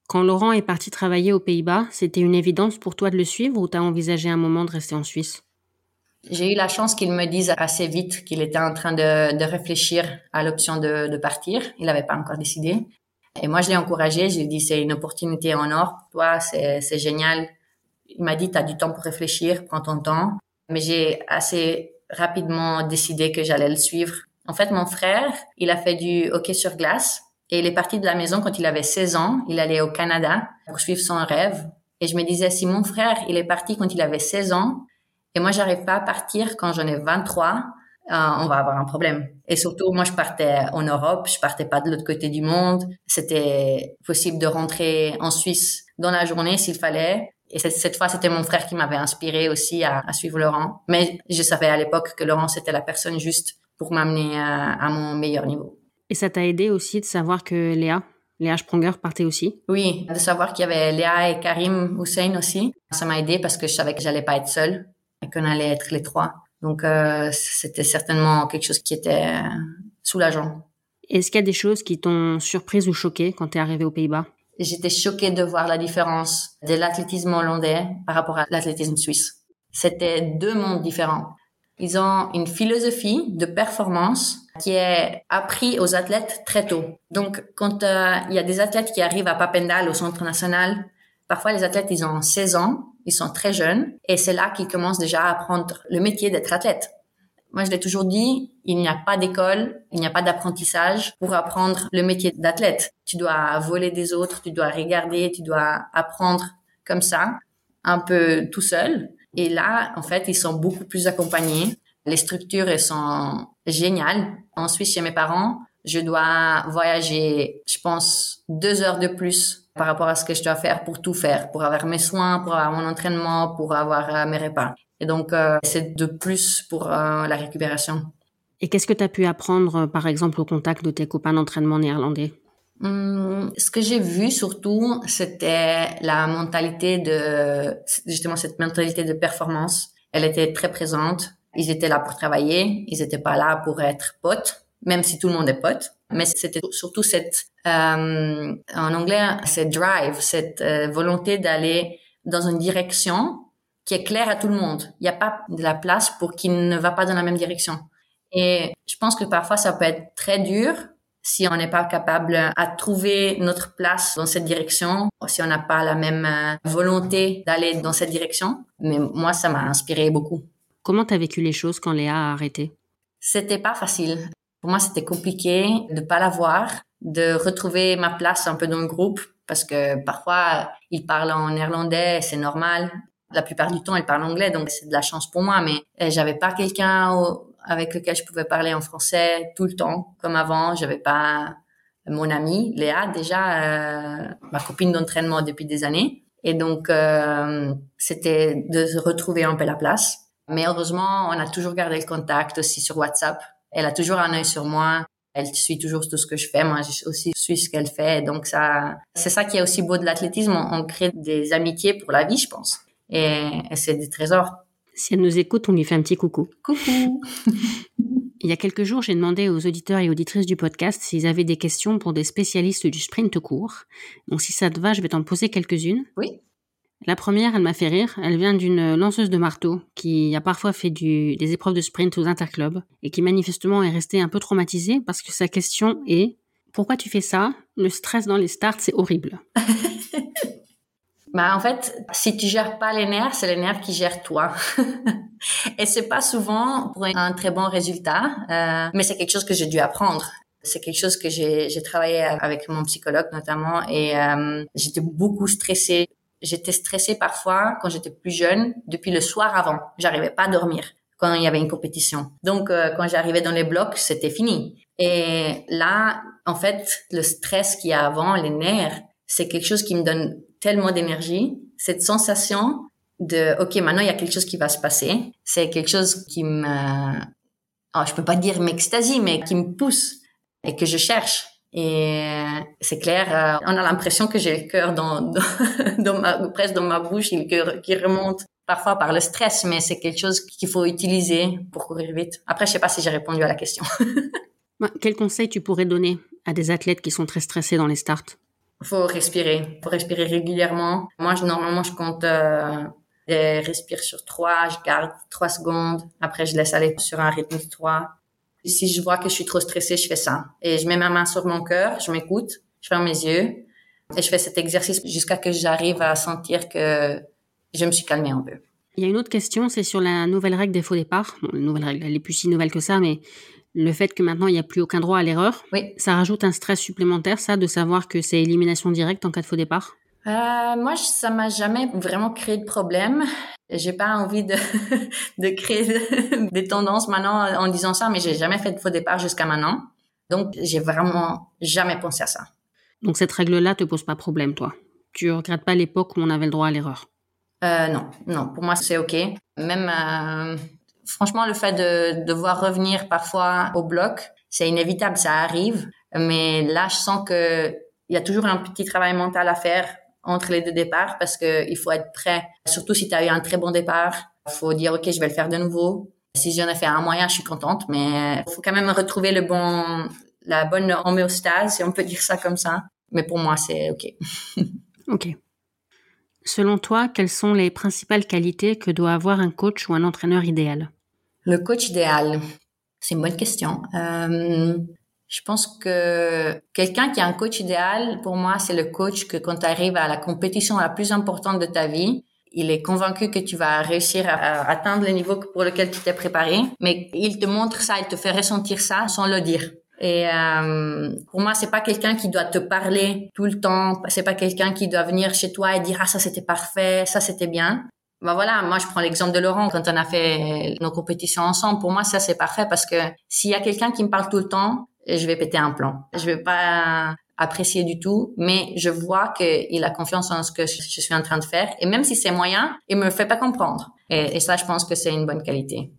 Quand Laurent est parti travailler aux Pays-Bas, c'était une évidence pour toi de le suivre ou t'as envisagé un moment de rester en Suisse? J'ai eu la chance qu'il me dise assez vite qu'il était en train de, de réfléchir à l'option de, de, partir. Il n'avait pas encore décidé. Et moi, je l'ai encouragé. Je lui ai dit, c'est une opportunité en or pour toi, c'est génial. Il m'a dit, tu as du temps pour réfléchir, prends ton temps. Mais j'ai assez rapidement décidé que j'allais le suivre. En fait, mon frère, il a fait du hockey sur glace et il est parti de la maison quand il avait 16 ans. Il allait au Canada pour suivre son rêve. Et je me disais, si mon frère, il est parti quand il avait 16 ans, et moi, j'arrive pas à partir quand j'en ai 23. on va avoir un problème. Et surtout, moi, je partais en Europe, je partais pas de l'autre côté du monde. C'était possible de rentrer en Suisse dans la journée s'il fallait. Et cette, fois, c'était mon frère qui m'avait inspiré aussi à, suivre Laurent. Mais je savais à l'époque que Laurent, c'était la personne juste pour m'amener à, mon meilleur niveau. Et ça t'a aidé aussi de savoir que Léa, Léa Spronger partait aussi? Oui, de savoir qu'il y avait Léa et Karim Hussein aussi. Ça m'a aidé parce que je savais que j'allais pas être seule et qu'on allait être les trois. Donc, euh, c'était certainement quelque chose qui était euh, soulageant. Est-ce qu'il y a des choses qui t'ont surprise ou choquée quand tu es arrivée aux Pays-Bas? J'étais choquée de voir la différence de l'athlétisme hollandais par rapport à l'athlétisme suisse. C'était deux mondes différents. Ils ont une philosophie de performance qui est appris aux athlètes très tôt. Donc, quand euh, il y a des athlètes qui arrivent à Papendal au centre national, parfois les athlètes, ils ont 16 ans, ils sont très jeunes, et c'est là qu'ils commencent déjà à apprendre le métier d'être athlète. Moi, je l'ai toujours dit, il n'y a pas d'école, il n'y a pas d'apprentissage pour apprendre le métier d'athlète. Tu dois voler des autres, tu dois regarder, tu dois apprendre comme ça, un peu tout seul. Et là, en fait, ils sont beaucoup plus accompagnés. Les structures, elles sont géniales. En Suisse, chez mes parents, je dois voyager, je pense, deux heures de plus par rapport à ce que je dois faire pour tout faire, pour avoir mes soins, pour avoir mon entraînement, pour avoir euh, mes repas. Et donc, euh, c'est de plus pour euh, la récupération. Et qu'est-ce que tu as pu apprendre, par exemple, au contact de tes copains d'entraînement néerlandais? Hum, Ce que j'ai vu surtout, c'était la mentalité de, justement, cette mentalité de performance. Elle était très présente. Ils étaient là pour travailler. Ils n'étaient pas là pour être potes, même si tout le monde est pote. Mais c'était surtout cette, euh, en anglais, cette drive, cette volonté d'aller dans une direction qui est clair à tout le monde. Il n'y a pas de la place pour qui ne va pas dans la même direction. Et je pense que parfois ça peut être très dur si on n'est pas capable à trouver notre place dans cette direction, si on n'a pas la même euh, volonté d'aller dans cette direction. Mais moi, ça m'a inspiré beaucoup. Comment tu as vécu les choses quand Léa a arrêté? C'était pas facile. Pour moi, c'était compliqué de pas la voir, de retrouver ma place un peu dans le groupe parce que parfois, il parle en néerlandais, c'est normal. La plupart du temps, elle parle anglais, donc c'est de la chance pour moi. Mais euh, j'avais pas quelqu'un avec lequel je pouvais parler en français tout le temps, comme avant. J'avais pas mon amie Léa, déjà euh, ma copine d'entraînement depuis des années. Et donc, euh, c'était de retrouver un peu la place. Mais heureusement, on a toujours gardé le contact aussi sur WhatsApp. Elle a toujours un œil sur moi. Elle suit toujours tout ce que je fais. Moi, je aussi suis ce qu'elle fait. Donc ça, c'est ça qui est aussi beau de l'athlétisme. On crée des amitiés pour la vie, je pense et, c'est des trésors. Si elle nous écoute, on lui fait un petit coucou. Coucou. [laughs] Il y a quelques jours, j'ai demandé aux auditeurs et auditrices du podcast s'ils avaient des questions pour des spécialistes du sprint court. Donc si ça te va, je vais t'en poser quelques-unes. Oui. La première, elle m'a fait rire. Elle vient d'une lanceuse de marteau qui a parfois fait du, des épreuves de sprint aux interclubs et qui manifestement est restée un peu traumatisée parce que sa question est pourquoi tu fais ça? Le stress dans les starts, c'est horrible. [laughs] Bah, en fait, si tu gères pas les nerfs, c'est les nerfs qui gèrent toi. [laughs] et c'est pas souvent pour un très bon résultat, euh, mais c'est quelque chose que j'ai dû apprendre. C'est quelque chose que j'ai, travaillé avec mon psychologue notamment et euh, j'étais beaucoup stressée. J'étais stressée parfois quand j'étais plus jeune, depuis le soir avant. J'arrivais pas à dormir quand il y avait une compétition. Donc euh, quand j'arrivais dans les blocs, c'était fini. Et là, en fait, le stress qu'il y a avant, les nerfs, c'est quelque chose qui me donne tellement d'énergie. Cette sensation de, OK, maintenant il y a quelque chose qui va se passer. C'est quelque chose qui me, oh, je peux pas dire m'extasie, mais qui me pousse et que je cherche. Et c'est clair, euh, on a l'impression que j'ai le cœur [laughs] dans, ma, presque dans ma bouche, le cœur qui remonte parfois par le stress, mais c'est quelque chose qu'il faut utiliser pour courir vite. Après, je sais pas si j'ai répondu à la question. [laughs] Quel conseil tu pourrais donner à des athlètes qui sont très stressés dans les starts? Faut respirer, faut respirer régulièrement. Moi, je, normalement, je compte, euh, je respire sur trois, je garde trois secondes. Après, je laisse aller sur un rythme de trois. Si je vois que je suis trop stressée, je fais ça. Et je mets ma main sur mon cœur, je m'écoute, je ferme mes yeux et je fais cet exercice jusqu'à que j'arrive à sentir que je me suis calmée un peu. Il y a une autre question, c'est sur la nouvelle règle des faux départs. Bon, la nouvelle règle, elle est plus si nouvelle que ça, mais le fait que maintenant il n'y a plus aucun droit à l'erreur, oui. ça rajoute un stress supplémentaire, ça, de savoir que c'est élimination directe en cas de faux départ? Euh, moi, ça m'a jamais vraiment créé de problème. J'ai pas envie de, [laughs] de créer [laughs] des tendances maintenant en disant ça, mais j'ai jamais fait de faux départ jusqu'à maintenant. Donc, j'ai vraiment jamais pensé à ça. Donc, cette règle-là te pose pas problème, toi? Tu regrettes pas l'époque où on avait le droit à l'erreur? Euh, Non, non. Pour moi, c'est ok. Même, euh, franchement, le fait de devoir revenir parfois au bloc, c'est inévitable, ça arrive. Mais là, je sens que il y a toujours un petit travail mental à faire entre les deux départs parce que il faut être prêt. Surtout si tu as eu un très bon départ, faut dire ok, je vais le faire de nouveau. Si j'en ai fait un moyen, je suis contente, mais il faut quand même retrouver le bon, la bonne homéostase, si on peut dire ça comme ça. Mais pour moi, c'est ok. [laughs] ok. Selon toi, quelles sont les principales qualités que doit avoir un coach ou un entraîneur idéal? Le coach idéal, c'est une bonne question. Euh, je pense que quelqu'un qui a un coach idéal, pour moi, c'est le coach que quand tu arrives à la compétition la plus importante de ta vie, il est convaincu que tu vas réussir à, atteindre le niveau pour lequel tu t'es préparé, mais il te montre ça, il te fait ressentir ça sans le dire. Et euh, pour moi, c'est pas quelqu'un qui doit te parler tout le temps. C'est pas quelqu'un qui doit venir chez toi et dire ah ça c'était parfait, ça c'était bien. Ben voilà, moi je prends l'exemple de Laurent quand on a fait nos compétitions ensemble. Pour moi, ça c'est parfait parce que s'il y a quelqu'un qui me parle tout le temps, je vais péter un plan. Je vais pas apprécier du tout, mais je vois qu'il a confiance en ce que je suis en train de faire. Et même si c'est moyen, il me fait pas comprendre. Et, ça, je pense que c'est une bonne qualité.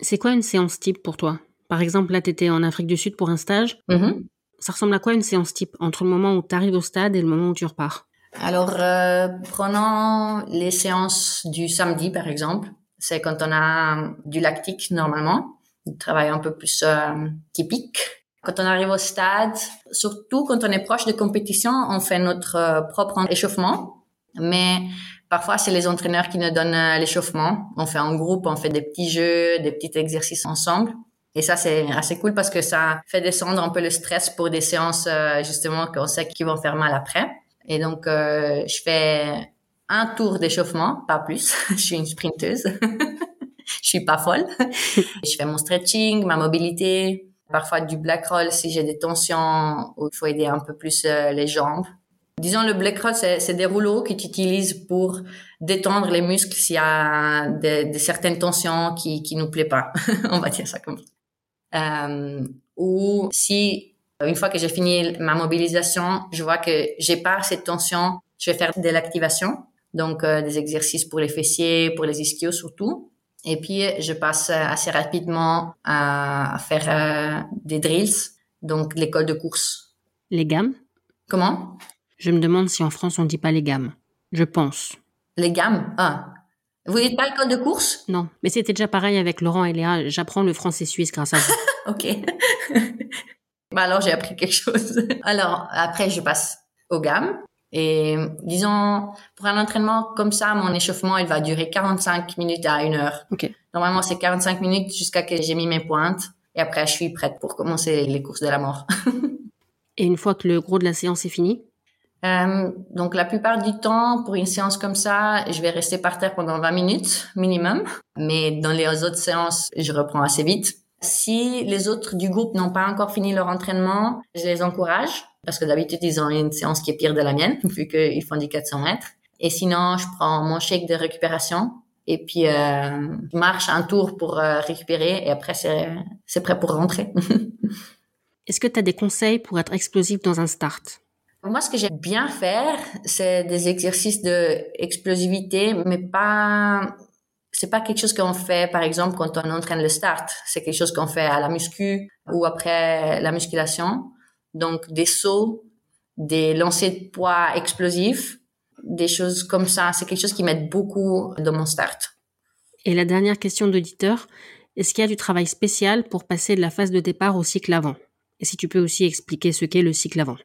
C'est quoi une séance type pour toi? Par exemple, là, tu étais en Afrique du Sud pour un stage. Mm-hmm. Ça ressemble à quoi une séance type entre le moment où tu arrives au stade et le moment où tu repars? Alors, euh, prenons les séances du samedi, par exemple. C'est quand on a du lactique, normalement. Du travail un peu plus euh, typique. Quand on arrive au stade, surtout quand on est proche de compétition, on fait notre euh, propre échauffement. Mais parfois, c'est les entraîneurs qui nous donnent euh, l'échauffement. On fait en groupe, on fait des petits jeux, des petits exercices ensemble. Et ça, c'est assez cool parce que ça fait descendre un peu le stress pour des séances, euh, justement, qu'on sait qu'ils vont faire mal après. Et donc, je fais un tour d'échauffement, pas plus. [laughs] je suis une sprinteuse. [laughs] je suis pas folle. je fais mon stretching, ma mobilité, Parfois du black roll si j'ai des tensions où il faut aider un peu plus euh, les jambes. Disons le black roll, c'est des rouleaux que tu utilises pour détendre les muscles s'il y a des, certaines tensions qui qui nous plaît pas. [laughs] On va dire ça comme ça. Euh, ou si une fois que j'ai fini ma mobilisation, je vois que j'ai pas cette tension, je vais faire de l'activation, donc euh, des exercices pour les fessiers, pour les ischios surtout. Et puis, je passe assez rapidement à, faire euh, des drills, donc l'école de course. Les gammes? Comment? Je me demande si en France on dit pas les gammes. Je pense. Les gammes? Ah. Vous dites pas l'école de course? Non, mais c'était déjà pareil avec Laurent et Léa. J'apprends le français suisse grâce à vous. [laughs] ok. [laughs] bah alors j'ai appris quelque chose. [laughs] alors après je passe aux gammes. Et disons, pour un entraînement comme ça, mon échauffement, il va durer 45 minutes à une heure. Okay. Normalement, c'est 45 minutes jusqu'à que j'ai mis mes pointes. Et après, je suis prête pour commencer les courses de la mort. [laughs] et une fois que le gros de la séance est fini? Euh, Donc, la plupart du temps, pour une séance comme ça, je vais rester par terre pendant 20 minutes minimum. Mais dans les autres séances, je reprends assez vite. Si les autres du groupe n'ont pas encore fini leur entraînement, je les encourage parce que d'habitude, ils ont une séance qui est pire de la mienne, [laughs] vu qu'ils font du 400 mètres. Et sinon, je prends mon chèque de récupération et puis euh, je marche un tour pour euh, récupérer et après, c'est prêt pour rentrer. [laughs] Est-ce que tu as des conseils pour être explosif dans un start? Moi, ce que j'aime bien faire, c'est des exercices de explosivité, mais pas, c'est pas quelque chose qu'on fait, par exemple, quand on entraîne le start. C'est quelque chose qu'on fait à la muscu ou après la musculation. Donc des sauts, des lancers de poids explosifs, des choses comme ça. C'est quelque chose qui m'aide beaucoup dans mon start. Et la dernière question d'auditeur, est-ce qu'il y a du travail spécial pour passer de la phase de départ au cycle avant? Et si tu peux aussi expliquer ce qu'est le cycle avant?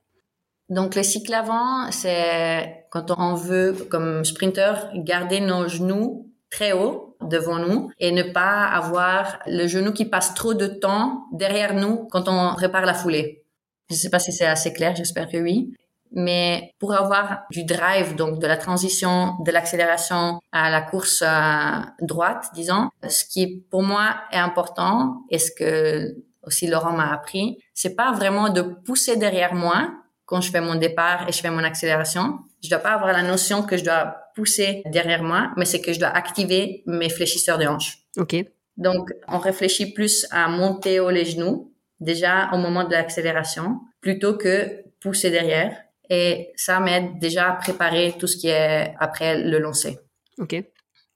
Donc le cycle avant, c'est quand on veut, comme sprinter, garder nos genoux très haut devant nous et ne pas avoir le genou qui passe trop de temps derrière nous quand on prépare la foulée. Je ne sais pas si c'est assez clair, j'espère que oui. Mais pour avoir du drive, donc de la transition, de l'accélération à la course euh, droite, disons, ce qui pour moi est important et ce que aussi Laurent m'a appris, c'est pas vraiment de pousser derrière moi quand je fais mon départ et je fais mon accélération, Je dois pas avoir la notion que je dois pousser derrière moi, mais c'est que je dois activer mes fléchisseurs de hanches. Ok. Donc, on réfléchit plus à monter haut les genoux, déjà au moment de l'accélération, plutôt que pousser derrière. Et ça m'aide déjà à préparer tout ce qui est après le lancer. Ok.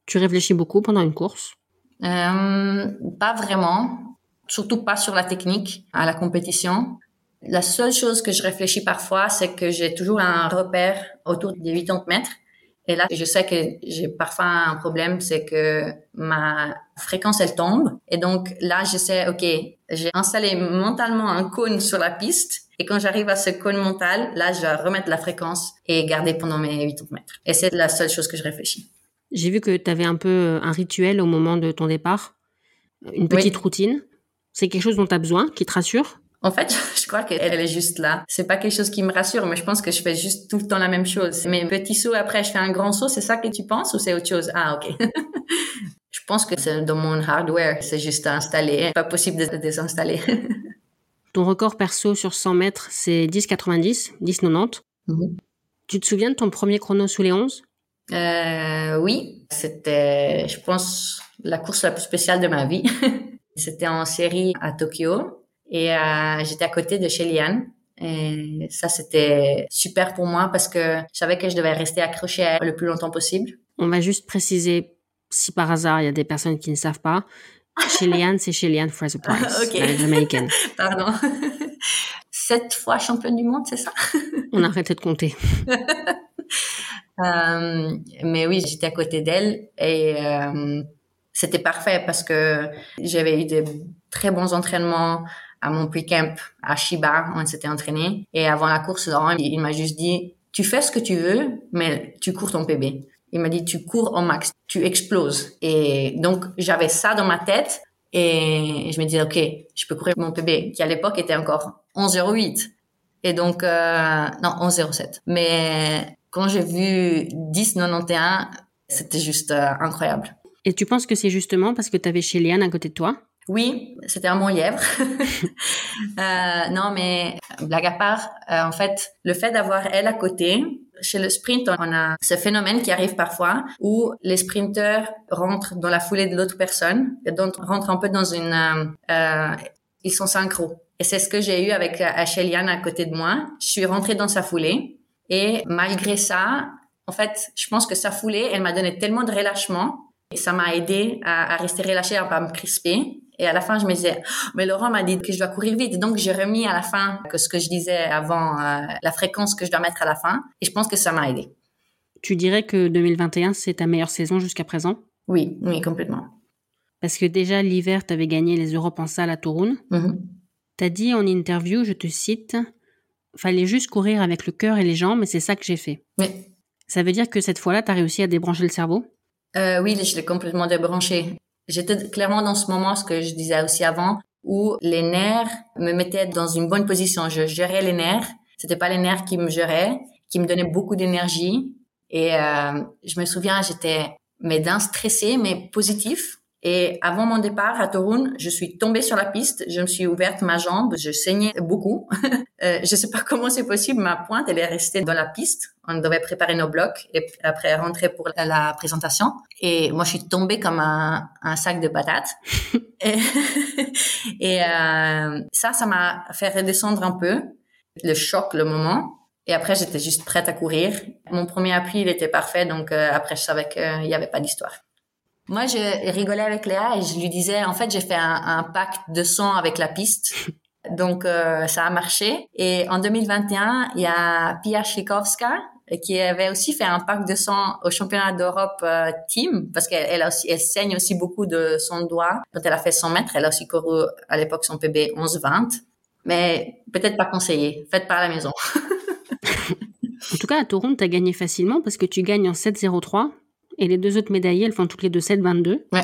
Tu réfléchis beaucoup pendant une course? Euh, Pas vraiment, surtout pas sur la technique à la compétition. La seule chose que je réfléchis parfois, c'est que j'ai toujours un repère autour des 80 mètres. Et là, je sais que j'ai parfois un problème, c'est que ma fréquence, elle tombe. Et donc là, je sais, OK, j'ai installé mentalement un cône sur la piste. Et quand j'arrive à ce cône mental, là, je vais remettre la fréquence et garder pendant mes 80 mètres. Et c'est la seule chose que je réfléchis. J'ai vu que tu avais un peu un rituel au moment de ton départ, une petite routine. C'est quelque chose dont tu as besoin, qui te rassure en fait, [laughs] je crois qu'elle est juste là. C'est pas quelque chose qui me rassure, mais je pense que je fais juste tout le temps la même chose. Mes petits sauts après, je fais un grand saut. C'est ça que tu penses ou c'est autre chose? Ah, ok. [laughs] je pense que c'est dans mon hardware. C'est juste à installer. Pas possible de désinstaller. [laughs] ton record perso sur 100 mètres, c'est 10,90, 10,90. Mm Tu te souviens de ton premier chrono sous les 11 euh, Oui, c'était, je pense, la course la plus spéciale de ma vie. c'était en série à Tokyo et euh, j'étais à côté de Shelian. Et ça, c'était super pour moi parce que je savais que je devais rester accroché le plus longtemps possible. On va juste préciser, si par hasard il y a des personnes qui ne savent pas, Shelian, c'est Shelian Fraser Price, [laughs] okay. la Jamaïcaine. [laughs] Pardon. [laughs] Sept fois championne du monde, c'est ça? On a arrêté de compter. euh, mais oui, j'étais à côté d'elle et euh, c'était parfait parce que j'avais eu des très bons entraînements à mon pre-camp à Shiba, on s'était entraîné. Et avant la course, il, m'a juste dit, tu fais ce que tu veux, mais tu cours ton PB. Il m'a dit, tu cours au max, tu exploses. Et donc, j'avais ça dans ma tête. Et je me disais, OK, je peux courir mon PB, qui à l'époque était encore 11,08. Et donc, euh, non, 11,07. Mais quand j'ai vu 10,91, c'était juste euh, incroyable. Et tu penses que c'est justement parce que tu avais Shelian à côté de toi? Oui, c'était un lièvre. [laughs] euh, non, mais blague à part, euh, en fait, le fait d'avoir elle à côté, chez le sprint, on a ce phénomène qui arrive parfois où les sprinteurs rentrent dans la foulée de l'autre personne, et donc rentrent un peu dans une... Euh, euh ils sont synchro. Et c'est ce que j'ai eu avec Acheliane à côté de moi. Je suis rentrée dans sa foulée et malgré ça, en fait, je pense que sa foulée, elle m'a donné tellement de relâchement et ça m'a aidé à, à rester relâchée, à pas me crisper. Et à la fin, je me disais, mais Laurent m'a dit que je dois courir vite. Donc, j'ai remis à la fin que ce que je disais avant, euh, la fréquence que je dois mettre à la fin. Et je pense que ça m'a aidé. Tu dirais que 2021, c'est ta meilleure saison jusqu'à présent? Oui, oui, complètement. Parce que déjà, l'hiver, tu avais gagné les Europes en salle à Tourun. Mm-hmm. Tu as dit en interview, je te cite, fallait juste courir avec le cœur et les jambes, et c'est ça que j'ai fait. Oui. Ça veut dire que cette fois-là, tu as réussi à débrancher le cerveau? Euh, Oui, je l'ai complètement débranché. J'étais clairement dans ce moment, ce que je disais aussi avant, où les nerfs me mettaient dans une bonne position. Je gérais les nerfs. C'était pas les nerfs qui me géraient, qui me donnaient beaucoup d'énergie. Et euh, je me souviens, j'étais mais d'un stressé, mais positif. Et avant mon départ à Torun, je suis tombée sur la piste, je me suis ouverte ma jambe, je saignais beaucoup. [laughs] euh, je sais pas comment c'est possible, ma pointe, elle est restée dans la piste. On devait préparer nos blocs et après rentrer pour la présentation. Et moi, je suis tombée comme un, un sac de patates. [laughs] et, [laughs] et euh, ça, ça m'a fait redescendre un peu le choc, le moment. Et après, j'étais juste prête à courir. Mon premier appui, il était parfait, donc euh, après, je savais qu'il n'y avait pas d'histoire. Moi, je rigolais avec Léa et je lui disais, en fait, j'ai fait un, un, pacte de sang avec la piste. Donc, euh, ça a marché. Et en 2021, il y a Pia Chikowska qui avait aussi fait un pacte de sang au championnat d'Europe euh, team parce qu'elle elle, aussi, elle saigne aussi beaucoup de son doigt. Quand elle a fait 100 mètres, elle a aussi couru à l'époque son PB 11-20. Mais peut-être pas conseillé. Faites pas à la maison. [laughs] en tout cas, à Toronto, as gagné facilement parce que tu gagnes en 7-0-3 et les deux autres médaillées, elles font toutes les deux 7-22. Ouais.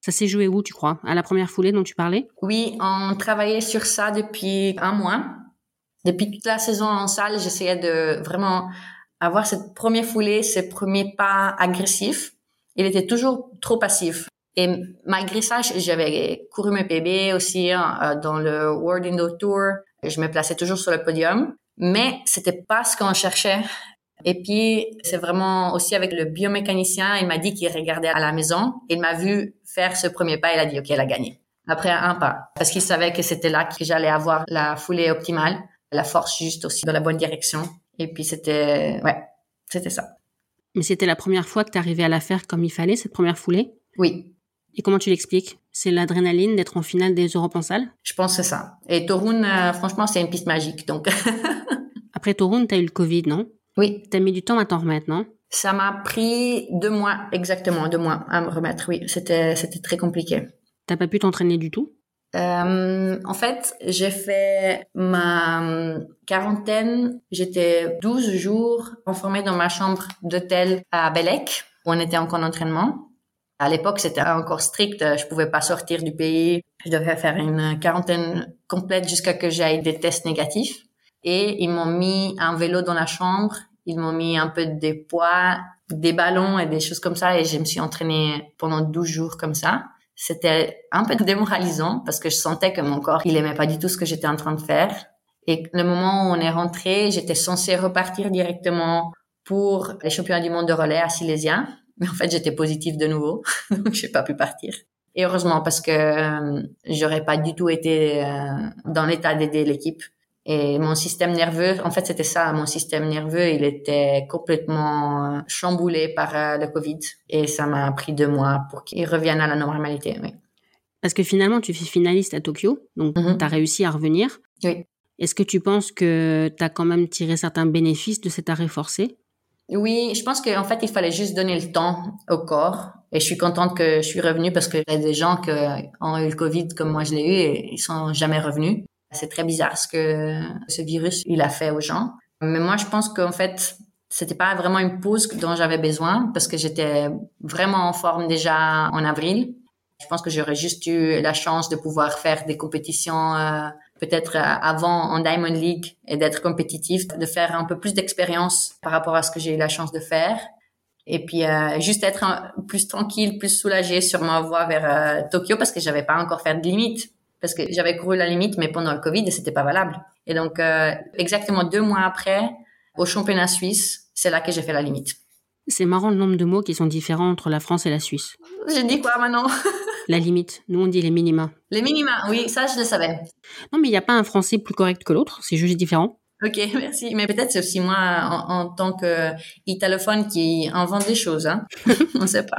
Ça s'est joué où, tu crois À la première foulée dont tu parlais? Oui, on travaillait sur ça depuis un mois. Depuis toute la saison en salle, j'essayais de vraiment avoir cette première foulée, ces premiers pas agressifs. Il était toujours trop passif. Et malgré ça, j'avais couru mes PB aussi hein, euh, dans le World Indoor Tour. Je me plaçais toujours sur le podium, mais c'était pas ce qu'on cherchait Et puis, c'est vraiment aussi avec le biomécanicien, il m'a dit qu'il regardait à la maison. Il m'a vu faire ce premier pas, il a dit, OK, elle a gagné. Après un pas. Parce qu'il savait que c'était là que j'allais avoir la foulée optimale, la force juste aussi dans la bonne direction. Et puis, c'était, ouais, c'était ça. Mais c'était la première fois que tu arrivais à la faire comme il fallait, cette première foulée? Oui. Et comment tu l'expliques? C'est l'adrénaline d'être en finale des Europes en salle Je pense que c'est ça. Et Torun, euh, franchement, c'est une piste magique. Donc. [laughs] Après Torun, tu as eu le Covid, non? Oui. Tu as mis du temps à t'en remettre, non? Ça m'a pris deux mois, exactement, deux mois à me remettre. Oui, c'était, c'était très compliqué. T'as pas pu t'entraîner du tout? Euh, en fait, j'ai fait ma quarantaine. J'étais 12 jours enfermée dans ma chambre d'hôtel à Bellec, où on était encore en entraînement. À l'époque, c'était encore strict. Je pouvais pas sortir du pays. Je devais faire une quarantaine complète jusqu'à que j'aille des tests négatifs. Et ils m'ont mis un vélo dans la chambre. Ils m'ont mis un peu des poids, des ballons et des choses comme ça. Et je me suis entraînée pendant 12 jours comme ça. C'était un peu démoralisant parce que je sentais que mon corps, il aimait pas du tout ce que j'étais en train de faire. Et le moment où on est rentré, j'étais censée repartir directement pour les championnats du monde de relais à Silésia. Mais en fait, j'étais positive de nouveau, [laughs] donc j'ai pas pu partir. Et heureusement parce que euh, j'aurais pas du tout été euh, dans l'état d'aider l'équipe. Et mon système nerveux, en fait, c'était ça. Mon système nerveux, il était complètement euh, chamboulé par le Covid. Et ça m'a pris deux mois pour qu'il revienne à la normalité. Oui. Parce que finalement, tu fais finaliste à Tokyo, donc Mhm. tu as réussi à revenir. Oui. Est-ce que tu penses que tu as quand même tiré certains bénéfices de cet arrêt forcé? Oui, je pense qu'en fait, il fallait juste donner le temps au corps. Et je suis contente que je suis revenue parce qu'il y a des gens qui ont eu le Covid comme moi je l'ai eu et ils sont jamais revenus. C'est très bizarre ce que ce virus il a fait aux gens. Mais moi, je pense qu'en fait, c'était pas vraiment une pause dont j'avais besoin parce que j'étais vraiment en forme déjà en avril. Je pense que j'aurais juste eu la chance de pouvoir faire des compétitions euh, peut-être euh, avant en Diamond League et d'être compétitif, de faire un peu plus d'expérience par rapport à ce que j'ai eu la chance de faire. Et puis euh, juste être plus tranquille, plus soulagée sur ma voie vers euh, Tokyo parce que j'avais pas encore fait de limite. Parce que j'avais couru la limite, mais pendant le Covid, c'était pas valable. Et donc, euh, exactement deux mois après, au championnat suisse, c'est là que j'ai fait la limite. C'est marrant le nombre de mots qui sont différents entre la France et la Suisse. J'ai dit quoi maintenant [laughs] La limite, nous on dit les minima. Les minima, oui, ça je le savais. Non mais il n'y a pas un français plus correct que l'autre, c'est juste différent. Ok, [laughs] merci. Mais peut-être c'est aussi moi en, en tant que italophone qui invente des choses, hein. [laughs] On sait pas.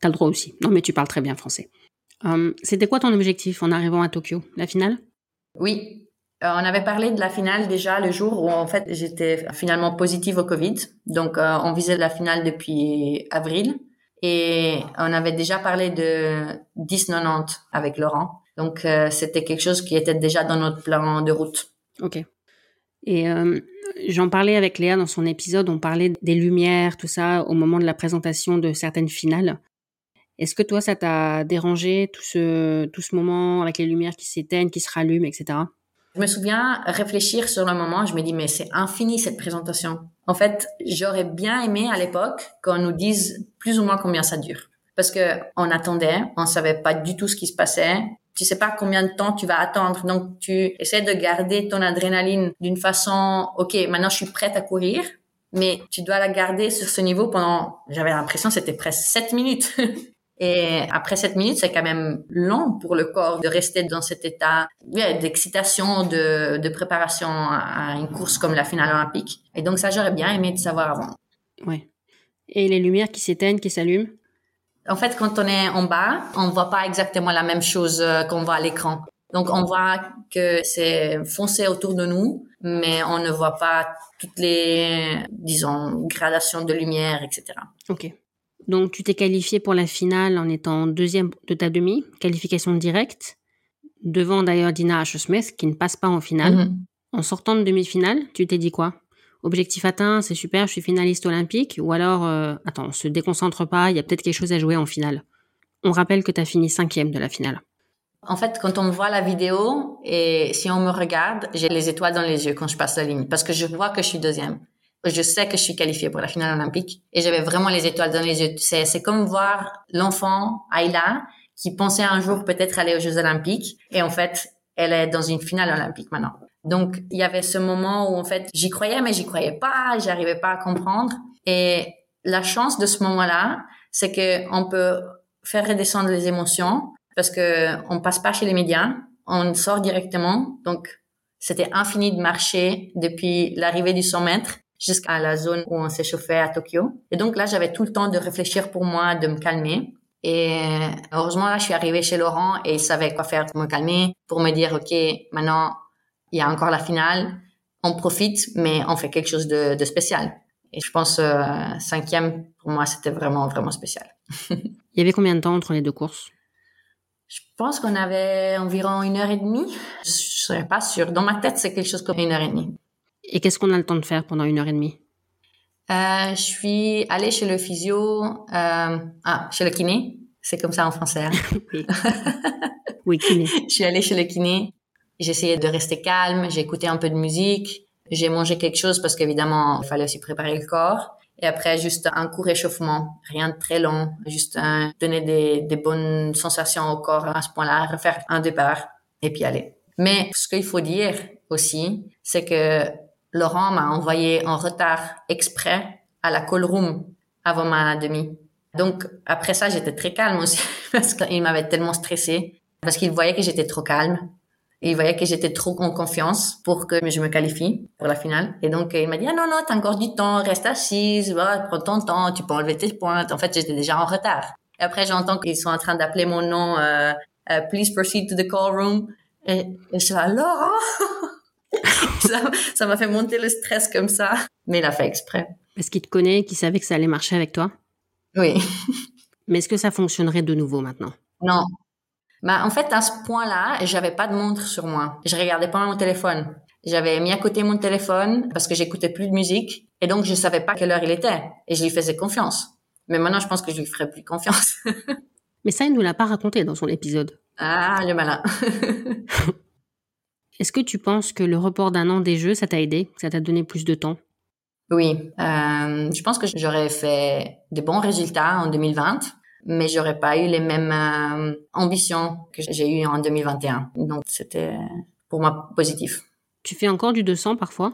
T'as le droit aussi. Non mais tu parles très bien français. Hum, C'était quoi ton objectif en arrivant à Tokyo? La finale? Oui. Euh, on avait parlé de la finale déjà le jour où en fait j'étais finalement positive au Covid. Donc euh, on visait la finale depuis avril et on avait déjà parlé de 10-90 avec Laurent. Donc euh, c'était quelque chose qui était déjà dans notre plan de route. Ok. Et euh, j'en parlais avec Léa dans son épisode, on parlait des lumières, tout ça, au moment de la présentation de certaines finales. Est-ce que toi, ça t'a dérangé, tout ce, tout ce moment avec les lumières qui s'éteignent, qui se rallument, etc. Je me souviens réfléchir sur le moment, je me dis mais c'est infini cette présentation. En fait, j'aurais bien aimé à l'époque qu'on nous dise plus ou moins combien ça dure. Parce que on attendait, on savait pas du tout ce qui se passait. Tu sais pas combien de temps tu vas attendre. Donc tu essaies de garder ton adrénaline d'une façon, OK, maintenant je suis prête à courir, mais tu dois la garder sur ce niveau pendant, j'avais l'impression c'était presque sept minutes. [laughs] Et après sept minutes, c'est quand même long pour le corps de rester dans cet état ouais, d'excitation, de, de préparation à une course comme la finale olympique. Et donc ça, j'aurais bien aimé de savoir avant. Ouais. Et les lumières qui s'éteignent, qui s'allument? En fait, quand on est en bas, on voit pas exactement la même chose euh, qu'on voit à l'écran. Donc on voit que c'est foncé autour de nous, mais on ne voit pas toutes les, disons, gradations de lumière, etc. Ok. Donc, tu t'es qualifié pour la finale en étant deuxième de ta demi, qualification directe, devant d'ailleurs Dina Asher-Smith, qui ne passe pas en finale. Mhm. En sortant de demi-finale, tu t'es dit quoi? Objectif atteint, c'est super, je suis finaliste olympique, ou alors, euh, attends, on se déconcentre pas, il y a peut-être quelque chose à jouer en finale. On rappelle que tu as fini cinquième de la finale. En fait, quand on voit la vidéo et si on me regarde, j'ai les étoiles dans les yeux quand je passe la ligne parce que je vois que je suis deuxième. Je sais que je suis qualifiée pour la finale olympique et j'avais vraiment les étoiles dans les yeux. C'est, c'est comme voir l'enfant Ayla qui pensait un jour peut-être aller aux Jeux olympiques et en fait, elle est dans une finale olympique maintenant. Donc, il y avait ce moment où, en fait, j'y croyais, mais j'y croyais pas, j'arrivais pas à comprendre. Et la chance de ce moment-là, c'est que on peut faire redescendre les émotions parce que on passe pas chez les médias, on sort directement. Donc, c'était infini de marcher depuis l'arrivée du 100 mètres jusqu'à la zone où on s'échauffait à Tokyo. Et donc là, j'avais tout le temps de réfléchir pour moi, de me calmer. Et heureusement, là, je suis arrivée chez Laurent et il savait quoi faire pour me calmer, pour me dire, OK, maintenant, il y a encore la finale, on profite, mais on fait quelque chose de, de spécial. Et je pense, euh, cinquième, pour moi, c'était vraiment, vraiment spécial. [laughs] il y avait combien de temps entre les deux courses? Je pense qu'on avait environ une heure et demie. Je serais pas sûre. Dans ma tête, c'est quelque chose comme une heure et demie. Et qu'est-ce qu'on a le temps de faire pendant une heure et demie? Euh, Je suis allée chez le physio, euh, ah, chez le kiné. C'est comme ça en français. Hein. [laughs] oui. [laughs] oui, kiné. je suis allée chez le kiné. Essayé de rester calme. J'ai écouté un peu de musique. J'ai mangé quelque chose parce qu'évidemment, il fallait aussi préparer le corps. Et après, juste un court échauffement, rien de très long, juste un, donner des, des bonnes sensations au corps à ce point-là, refaire un départ et puis aller. Mais ce qu'il faut dire aussi, c'est que Laurent m'a envoyé en retard exprès à la call room avant ma demi. Donc après ça, j'étais très calme aussi [laughs] parce qu'il m'avait tellement stressé parce qu'il voyait que j'étais trop calme. Il voyait que j'étais trop en confiance pour que je me qualifie pour la finale. Et donc, il m'a dit, ah non, non, t'as encore du temps, reste assise, voilà, prends ton temps, tu peux enlever tes pointes. En fait, j'étais déjà en retard. Et après, j'entends qu'ils sont en train d'appeler mon nom, euh, euh, please proceed to the call room. Et, et je suis Laurent! [laughs] [laughs] ça m'a fait monter le stress comme ça. Mais il a fait exprès. Parce qu'il te connaît, qu'il savait que ça allait marcher avec toi Oui. [laughs] Mais est-ce que ça fonctionnerait de nouveau maintenant? Non. Bah, en fait, à ce point-là, j'avais pas de montre sur moi. Je regardais pas mon téléphone. J'avais mis à côté mon téléphone parce que j'écoutais plus de musique et donc je savais pas quelle heure il était et je lui faisais confiance. Mais maintenant, je pense que je lui ferai plus confiance. [laughs] Mais ça, il nous l'a pas raconté dans son épisode. Ah, le malin. Est-ce que tu penses que le report d'un an des Jeux, ça t'a aidé, ça t'a donné plus de temps? Oui, euh, je pense que j'aurais fait de bons résultats en 2020, mais j'aurais pas eu les mêmes euh, ambitions que j'ai eues en 2021. Donc c'était pour moi positif. Tu fais encore du 200 parfois?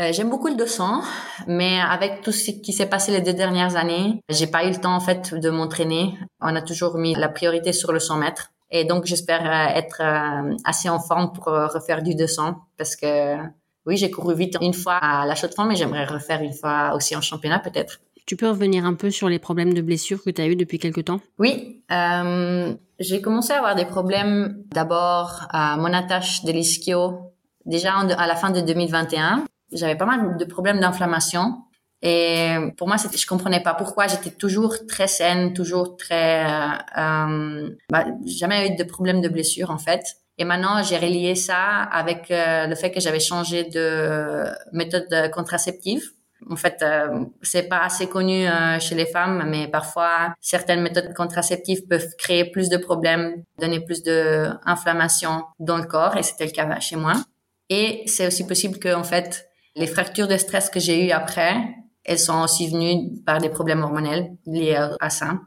Euh, J'aime beaucoup le 200, mais avec tout ce qui s'est passé les deux dernières années, j'ai pas eu le temps en fait de m'entraîner. On a toujours mis la priorité sur le 100 mètres. Et donc, j'espère euh, être euh, assez en forme pour euh, refaire du 200 parce que oui, j'ai couru vite une fois à la chaux de mais j'aimerais refaire une fois aussi en championnat peut-être. Tu peux revenir un peu sur les problèmes de blessures que tu as eu depuis quelque temps? Oui, euh, j'ai commencé à avoir des problèmes d'abord à mon attache de l'ischio déjà à la fin de 2021. J'avais pas mal de problèmes d'inflammation et pour moi, je comprenais pas pourquoi j'étais toujours très saine, toujours très, euh, euh, bah, jamais eu de problème de blessure en fait. Et maintenant, j'ai relié ça avec euh, le fait que j'avais changé de méthode contraceptive. En fait, euh, c'est pas assez connu euh, chez les femmes, mais parfois certaines méthodes contraceptives peuvent créer plus de problèmes, donner plus d'inflammation dans le corps, et c'était le cas chez moi. Et c'est aussi possible que, en fait, les fractures de stress que j'ai eues après elles sont aussi venues par des problèmes hormonels liés à ça.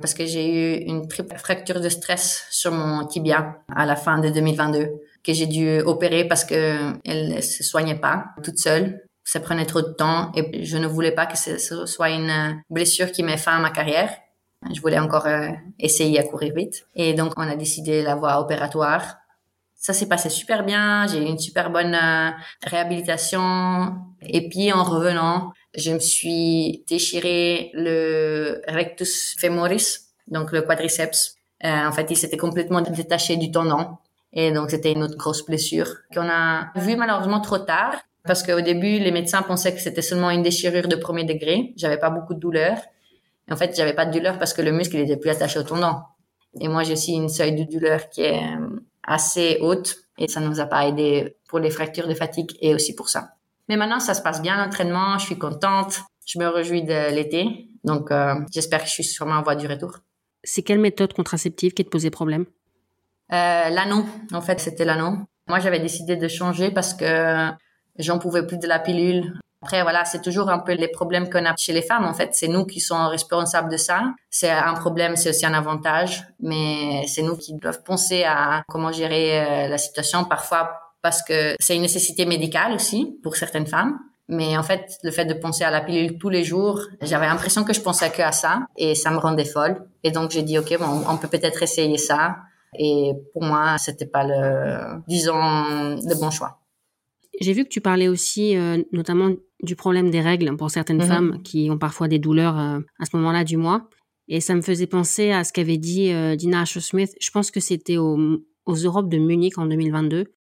Parce que j'ai eu une triple fracture de stress sur mon tibia à la fin de 2022 que j'ai dû opérer parce que elle se soignait pas toute seule. Ça prenait trop de temps et je ne voulais pas que ce soit une blessure qui met fin à ma carrière. Je voulais encore euh, essayer à courir vite. Et donc, on a décidé la voie opératoire. Ça s'est passé super bien. J'ai eu une super bonne euh, réhabilitation. Et puis, en revenant, je me suis déchiré le rectus femoris, donc le quadriceps. Euh, en fait, il s'était complètement détaché du tendon. Et donc, c'était une autre grosse blessure qu'on a vue malheureusement trop tard. Parce qu'au début, les médecins pensaient que c'était seulement une déchirure de premier degré. J'avais pas beaucoup de douleur. En fait, j'avais pas de douleur parce que le muscle il était plus attaché au tendon. Et moi, j'ai aussi une seuil de douleur qui est euh, assez haute. Et ça nous a pas aidé pour les fractures de fatigue et aussi pour ça. Mais maintenant, ça se passe bien l'entraînement, je suis contente, je me réjouis de l'été. Donc, euh, j'espère que je suis sûrement en voie du retour. C'est quelle méthode contraceptive qui te posait problème? Euh, L'anneau, en fait, c'était l'anneau. Moi, j'avais décidé de changer parce que j'en pouvais plus de la pilule. Après, voilà, c'est toujours un peu les problèmes qu'on a chez les femmes. En fait, c'est nous qui sommes responsables de ça. C'est un problème, c'est aussi un avantage, mais c'est nous qui doivent penser à comment gérer euh, la situation. Parfois, parce que c'est une nécessité médicale aussi pour certaines femmes. Mais en fait, le fait de penser à la pilule tous les jours, j'avais l'impression que je pensais que à ça et ça me rendait folle. Et donc j'ai dit ok, bon, on peut peut-être essayer ça. Et pour moi, c'était pas le, disons, le bon choix. J'ai vu que tu parlais aussi euh, notamment du problème des règles pour certaines mhm. femmes qui ont parfois des douleurs euh, à ce moment-là du mois. Et ça me faisait penser à ce qu'avait dit euh, Dina Asher-Smith. Je pense que c'était aux Europes de Munich en 2022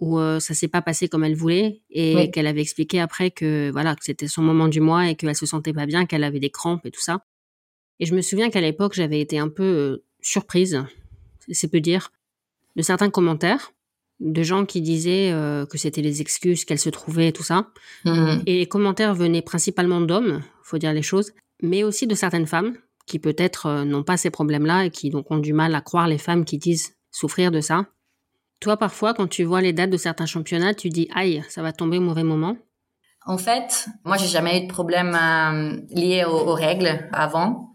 où euh, ça s'est pas passé comme elle voulait et qu'elle avait expliqué après que voilà que c'était son moment du mois et qu'elle se sentait pas bien, qu'elle avait des crampes et tout ça. Et je me souviens qu'à l'époque j'avais été un peu euh, surprise, c'est peu dire, de certains commentaires de gens qui disaient euh, que c'était les excuses qu'elle se trouvait et tout ça. Mmh. Et les commentaires venaient principalement d'hommes, faut dire les choses, mais aussi de certaines femmes qui peut-être n'ont pas ces problèmes-là et qui donc ont du mal à croire les femmes qui disent souffrir de ça. Toi, parfois, quand tu vois les dates de certains championnats, tu dis aïe, ça va tomber au mauvais moment. En fait, moi, j'ai jamais eu de problème euh, lié aux, règles avant.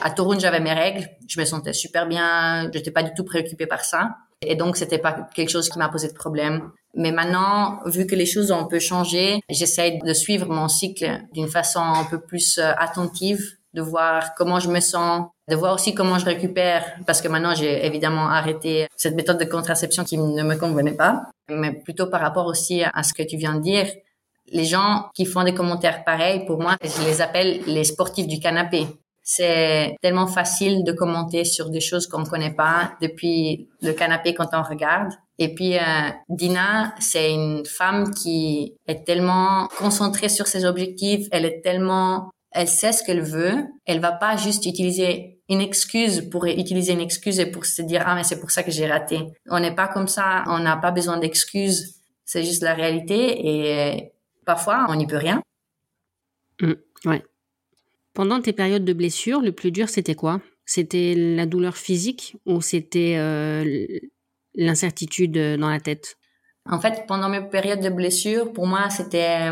À Toruń, j'avais mes règles, je me sentais super bien, j'étais pas du tout préoccupée par ça, et donc c'était pas quelque chose qui m'a posé de problème. Mais maintenant, vu que les choses ont un peu changé, j'essaye de suivre mon cycle d'une façon un peu plus euh, attentive de voir comment je me sens, de voir aussi comment je récupère, parce que maintenant j'ai évidemment arrêté cette méthode de contraception qui ne me convenait pas, mais plutôt par rapport aussi à ce que tu viens de dire. Les gens qui font des commentaires pareils, pour moi, je les appelle les sportifs du canapé. C'est tellement facile de commenter sur des choses qu'on ne connaît pas depuis le canapé quand on regarde. Et puis euh, Dina, c'est une femme qui est tellement concentrée sur ses objectifs, elle est tellement elle sait ce qu'elle veut. Elle va pas juste utiliser une excuse pour utiliser une excuse et pour se dire ah mais c'est pour ça que j'ai raté. On n'est pas comme ça. On n'a pas besoin d'excuses. C'est juste la réalité et parfois on n'y peut rien. Mmh, ouais. Pendant tes périodes de blessure, le plus dur c'était quoi? C'était la douleur physique ou c'était euh, l'incertitude dans la tête? En fait, pendant mes périodes de blessure, pour moi, c'était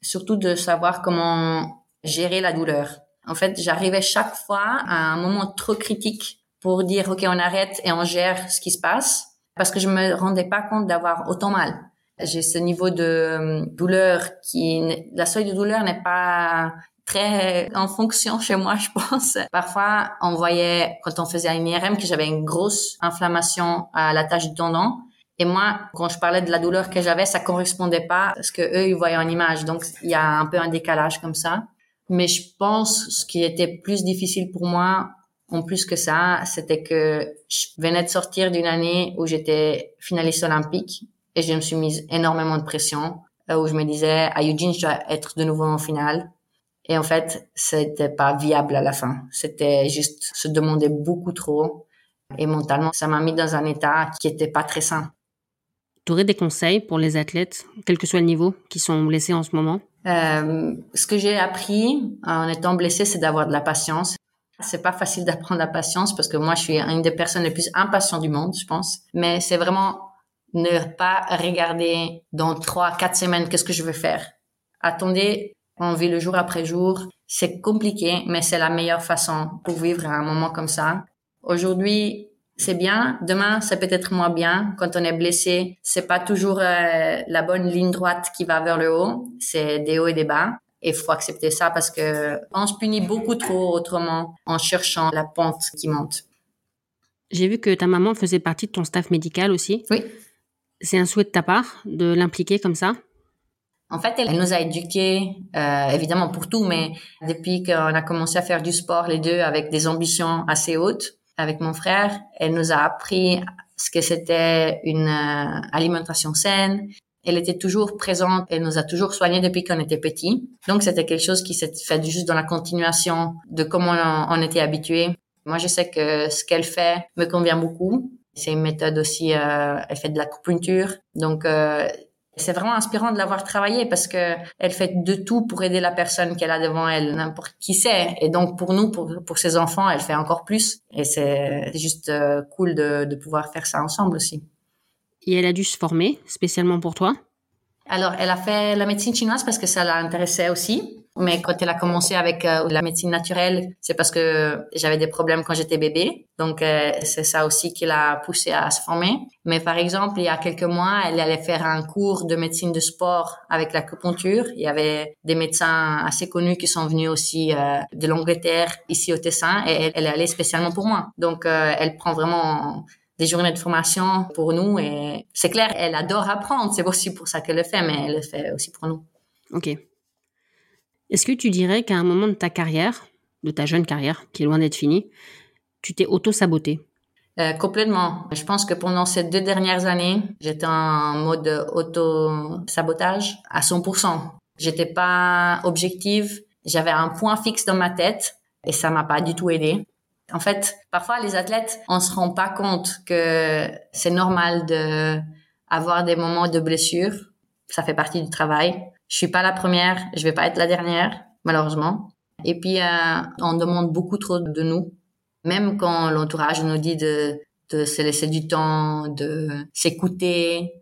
surtout de savoir comment gérer la douleur. En fait, j'arrivais chaque fois à un moment trop critique pour dire, OK, on arrête et on gère ce qui se passe parce que je me rendais pas compte d'avoir autant mal. J'ai ce niveau de euh, douleur qui, la seuil de douleur n'est pas très en fonction chez moi, [laughs] je pense. Parfois, on voyait, quand on faisait une IRM, que j'avais une grosse inflammation à la tâche du tendon. Et moi, quand je parlais de la douleur que j'avais, ça correspondait pas à ce que eux, ils voyaient en image. Donc, il y a un peu un décalage comme ça. Mais je pense ce qui était plus difficile pour moi, en plus que ça, c'était que je venais de sortir d'une année où j'étais finaliste olympique et je me suis mise énormément de pression, euh, où je me disais, à Eugene, je dois être de nouveau en finale. Et en fait, c'était pas viable à la fin. C'était juste se demander beaucoup trop. Et mentalement, ça m'a mis dans un état qui était pas très sain. Tu aurais des conseils pour les athlètes, quel que soit le niveau, qui sont blessés en ce moment? Euh, ce que j'ai appris en étant blessée, c'est d'avoir de la patience. C'est pas facile d'apprendre la patience parce que moi, je suis une des personnes les plus impatientes du monde, je pense. Mais c'est vraiment ne pas regarder dans trois, quatre semaines qu'est-ce que je veux faire. Attendez, on vit le jour après jour. C'est compliqué, mais c'est la meilleure façon pour vivre un moment comme ça. Aujourd'hui, c'est bien. Demain, c'est peut-être moins bien. Quand on est blessé, c'est pas toujours euh, la bonne ligne droite qui va vers le haut. C'est des hauts et des bas. Et faut accepter ça parce que on se punit beaucoup trop autrement en cherchant la pente qui monte. J'ai vu que ta maman faisait partie de ton staff médical aussi. Oui. C'est un souhait de ta part de l'impliquer comme ça? En fait, elle nous a éduqués, euh, évidemment pour tout, mais depuis qu'on a commencé à faire du sport les deux avec des ambitions assez hautes, avec mon frère. Elle nous a appris ce que c'était une euh, alimentation saine. Elle était toujours présente. Elle nous a toujours soignés depuis qu'on était petits. Donc, c'était quelque chose qui s'est fait juste dans la continuation de comment on, était habitués. Moi, je sais que ce qu'elle fait me convient beaucoup. C'est une méthode aussi, euh, elle fait de la l'acupuncture. Donc, euh, c'est vraiment inspirant de l'avoir travaillé parce que elle fait de tout pour aider la personne qu'elle a devant elle, n'importe qui c'est. Et donc pour nous, pour, pour ses enfants, elle fait encore plus. Et c'est juste euh, cool de, de pouvoir faire ça ensemble aussi. Et elle a dû se former spécialement pour toi? Alors, elle a fait la médecine chinoise parce que ça l'intéressait aussi. Mais quand elle a commencé avec euh, la médecine naturelle, c'est parce que j'avais des problèmes quand j'étais bébé. Donc, euh, c'est ça aussi qui l'a poussée à se former. Mais par exemple, il y a quelques mois, elle allait faire un cours de médecine de sport avec l'acupuncture. Il y avait des médecins assez connus qui sont venus aussi euh, de l'Angleterre, ici au Tessin, et elle, elle est allée spécialement pour moi. Donc, elle prend vraiment des journées de formation pour nous et c'est clair, elle adore apprendre. C'est aussi pour ça qu'elle le fait, mais elle le fait aussi pour nous. Ok. Est-ce que tu dirais qu'à un moment de ta carrière, de ta jeune carrière, qui est loin d'être finie, tu t'es auto-saboté euh, complètement. Je pense que pendant ces deux dernières années, j'étais en mode auto-sabotage à 100%. J'étais pas objective. J'avais un point fixe dans ma tête et ça m'a pas du tout aidé. En fait, parfois les athlètes, on se rend pas compte que c'est normal de avoir des moments de blessure. Ça fait partie du travail. Je suis pas la première, je vais pas être la dernière, malheureusement. Et puis, euh, on demande beaucoup trop de nous. Même quand l'entourage nous dit de, de se laisser du temps, de s'écouter.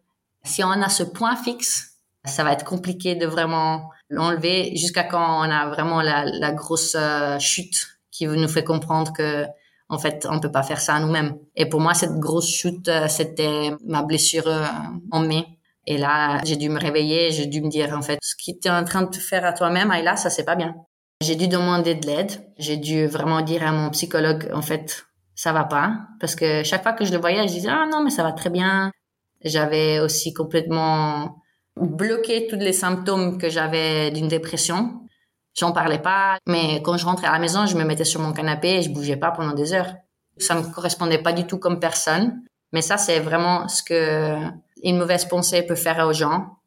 Si on a ce point fixe, ça va être compliqué de vraiment l'enlever jusqu'à quand on a vraiment la, la grosse euh, chute qui nous fait comprendre que en fait, on peut pas faire ça à nous-mêmes. Et pour moi, cette grosse chute, euh, c'était ma blessure en mai et là, j'ai dû me réveiller, j'ai dû me dire, en fait, ce que tu es en train de faire à toi-même, là, ça, c'est pas bien. J'ai dû demander de l'aide. J'ai dû vraiment dire à mon psychologue, en fait, ça va pas. Parce que chaque fois que je le voyais, je disais, ah non, mais ça va très bien. J'avais aussi complètement bloqué tous les symptômes que j'avais d'une dépression. J'en parlais pas, mais quand je rentrais à la maison, je me mettais sur mon canapé et je bougeais pas pendant des heures. Ça me correspondait pas du tout comme personne. Mais ça, c'est vraiment ce que une mauvaise pensée peut faire aux gens.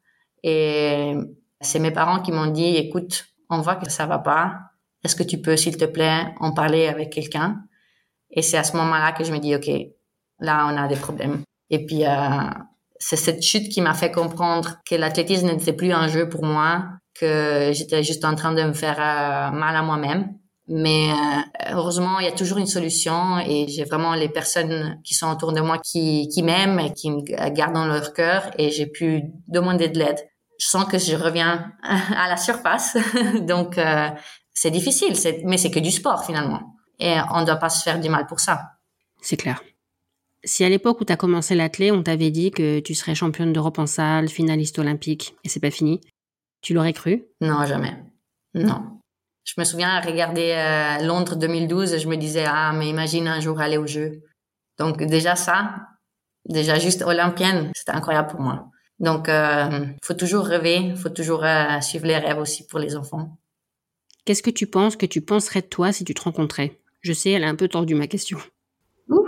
Et c'est mes parents qui m'ont dit, écoute, on voit que ça va pas. Est-ce que tu peux, s'il te plaît, en parler avec quelqu'un? Et c'est à ce moment-là que je me dis, OK, là, on a des problèmes. Et puis, euh, c'est cette chute qui m'a fait comprendre que l'athlétisme n'était plus un jeu pour moi, que j'étais juste en train de me faire euh, mal à moi-même mais euh, heureusement, il y a toujours une solution et j'ai vraiment les personnes qui sont autour de moi qui, qui m'aiment et qui me gardent dans leur cœur et j'ai pu demander de l'aide. Je sens que je reviens [laughs] à la surface, [laughs] donc euh, c'est difficile, mais c'est que du sport finalement. Et on ne doit pas se faire du mal pour ça. C'est clair. Si à l'époque où tu as commencé l'athlé, on t'avait dit que tu serais championne d'Europe en salle, finaliste olympique, et c'est pas fini, tu l'aurais cru? Non, jamais. Non. Je me souviens regarder euh, Londres 2012 et je me disais ah mais imagine un jour aller au jeu. Donc déjà ça, déjà juste olympienne, c'était incroyable pour moi. Donc euh, faut toujours rêver, faut toujours euh, suivre les rêves aussi pour les enfants. Qu'est-ce que tu penses que tu penserais de toi si tu te rencontrais? Je sais, elle a un peu tordu ma question. Ouh.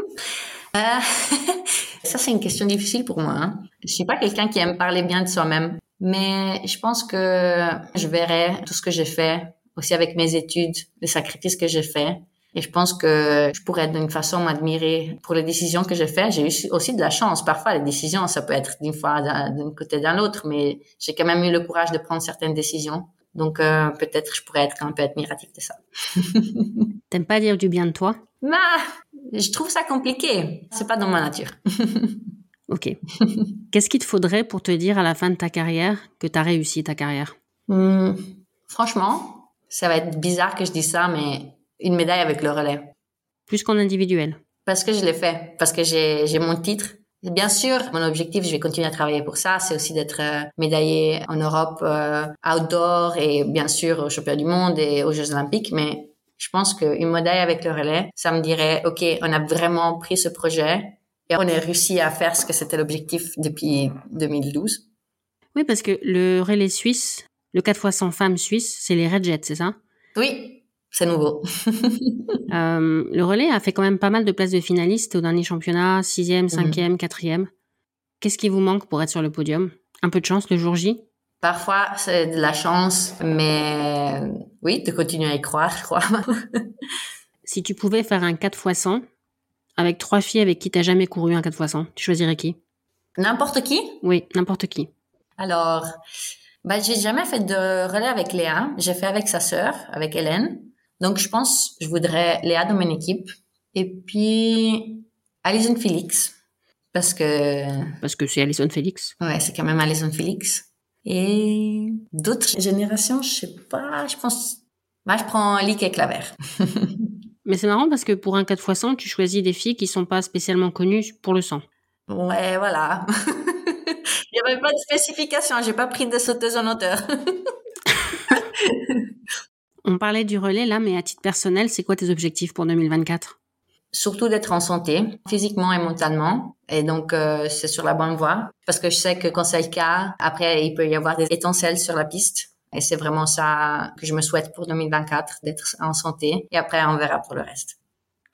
Euh, [laughs] ça c'est une question difficile pour moi. Hein. Je suis pas quelqu'un qui aime parler bien de soi-même, mais je pense que je verrais tout ce que j'ai fait aussi avec mes études, les sacrifices que j'ai faits. Et je pense que je pourrais d'une façon m'admirer pour les décisions que j'ai faites. J'ai eu aussi de la chance. Parfois, les décisions, ça peut être d'une fois d'un côté d'un autre, mais j'ai quand même eu le courage de prendre certaines décisions. Donc euh, peut-être je pourrais être un peu admiratif de ça. [laughs] T'aimes pas dire du bien de toi? Bah, je trouve ça compliqué. C'est pas dans ma nature. [laughs] ok. Qu'est-ce qu'il te faudrait pour te dire à la fin de ta carrière que tu as réussi ta carrière? Hmm, Franchement, ça va être bizarre que je dise ça, mais une médaille avec le relais. Plus qu'en individuel. Parce que je l'ai fait, parce que j'ai mon titre. Bien sûr, mon objectif, je vais continuer à travailler pour ça, c'est aussi d'être euh, médaillé en Europe euh, outdoor et bien sûr aux championnats du monde et aux Jeux olympiques, mais je pense qu'une médaille avec le relais, ça me dirait, OK, on a vraiment pris ce projet et on a réussi à faire ce que c'était l'objectif depuis 2012. Oui, parce que le relais suisse, le 4 x 100 femmes suisses, c'est les Red Jets, c'est ça? Oui, c'est nouveau. [laughs] [laughs] euh, le relais a fait quand même pas mal de places de finalistes au dernier championnat, 6e, 5e, 4e. Qu'est-ce qui vous manque pour être sur le podium? Un peu de chance le jour J? Parfois, c'est de la chance, mais oui, de continuer à y croire, je crois. [laughs] si tu pouvais faire un 4 x 100 avec trois filles avec qui tu n'as jamais couru un 4 x 100, tu choisirais qui? N'importe qui? Oui, n'importe qui. Alors, bah, j'ai jamais fait de relais avec Léa. J'ai fait avec sa sœur, avec Hélène. Donc, je pense, je voudrais Léa dans mon équipe. Et puis, Alison Félix. Parce que... Parce que c'est Alison Félix. Ouais, c'est quand même Alison Félix. Et d'autres générations, je sais pas, je pense, moi, je prends Lick et Claver. [laughs] Mais c'est marrant parce que pour un 4 x 100, tu choisis des filles qui sont pas spécialement connues pour le 100. Ouais, voilà. [laughs] Il n'y avait pas de spécification, j'ai pas pris de sauteuse en hauteur. [laughs] On parlait du relais là, mais à titre personnel, c'est quoi tes objectifs pour 2024 Surtout d'être en santé, physiquement et mentalement. Et donc, euh, c'est sur la bonne voie. Parce que je sais que quand c'est le cas, après, il peut y avoir des étincelles sur la piste. Et c'est vraiment ça que je me souhaite pour 2024, d'être en santé. Et après, on verra pour le reste.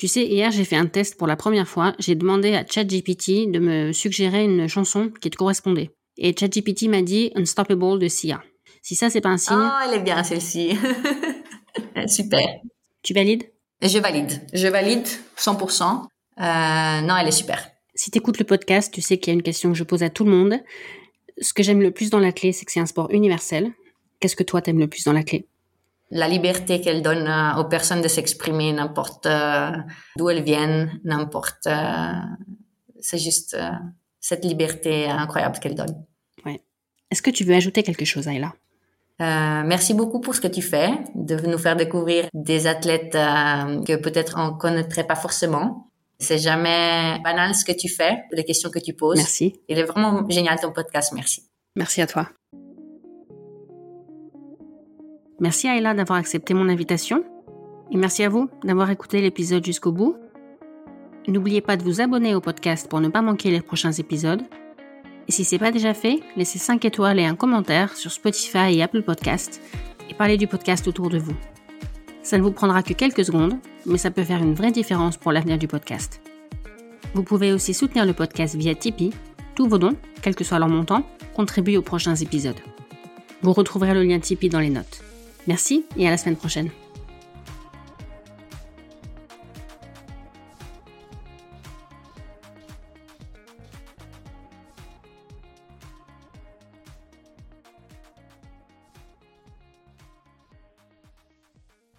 Tu sais, hier, j'ai fait un test pour la première fois. J'ai demandé à ChatGPT de me suggérer une chanson qui te correspondait. Et ChatGPT m'a dit Unstoppable de Sia. Si ça, c'est pas un signe. Oh, elle est bien, celle-ci. [laughs] Super. Tu valides? Je valide. Je valide 100%. Euh, non, elle est super. Si tu écoutes le podcast, tu sais qu'il y a une question que je pose à tout le monde. Ce que j'aime le plus dans la clé, c'est que c'est un sport universel. Qu'est-ce que toi t'aimes le plus dans la clé? La liberté qu'elle donne euh, aux personnes de s'exprimer n'importe euh, d'où elles viennent, n'importe. Euh, c'est juste cette liberté incroyable qu'elle donne. Ouais. Est-ce que tu veux ajouter quelque chose, Ayla? Euh, merci beaucoup pour ce que tu fais, de nous faire découvrir des athlètes que peut-être on connaîtrait pas forcément. C'est jamais banal ce que tu fais, les questions que tu poses. Merci. Il est vraiment génial ton podcast. Merci. Merci à toi. Merci à Ella d'avoir accepté mon invitation et merci à vous d'avoir écouté l'épisode jusqu'au bout. N'oubliez pas de vous abonner au podcast pour ne pas manquer les prochains épisodes. Et si c'est pas déjà fait, laissez 5 étoiles et un commentaire sur Spotify et Apple Podcast et parlez du podcast autour de vous. Ça ne vous prendra que quelques secondes, mais ça peut faire une vraie différence pour l'avenir du podcast. Vous pouvez aussi soutenir le podcast via Tipeee. Tous vos dons, quel que soit leur montant, contribuent aux prochains épisodes. Vous retrouverez le lien Tipeee dans les notes. Merci et à la semaine prochaine.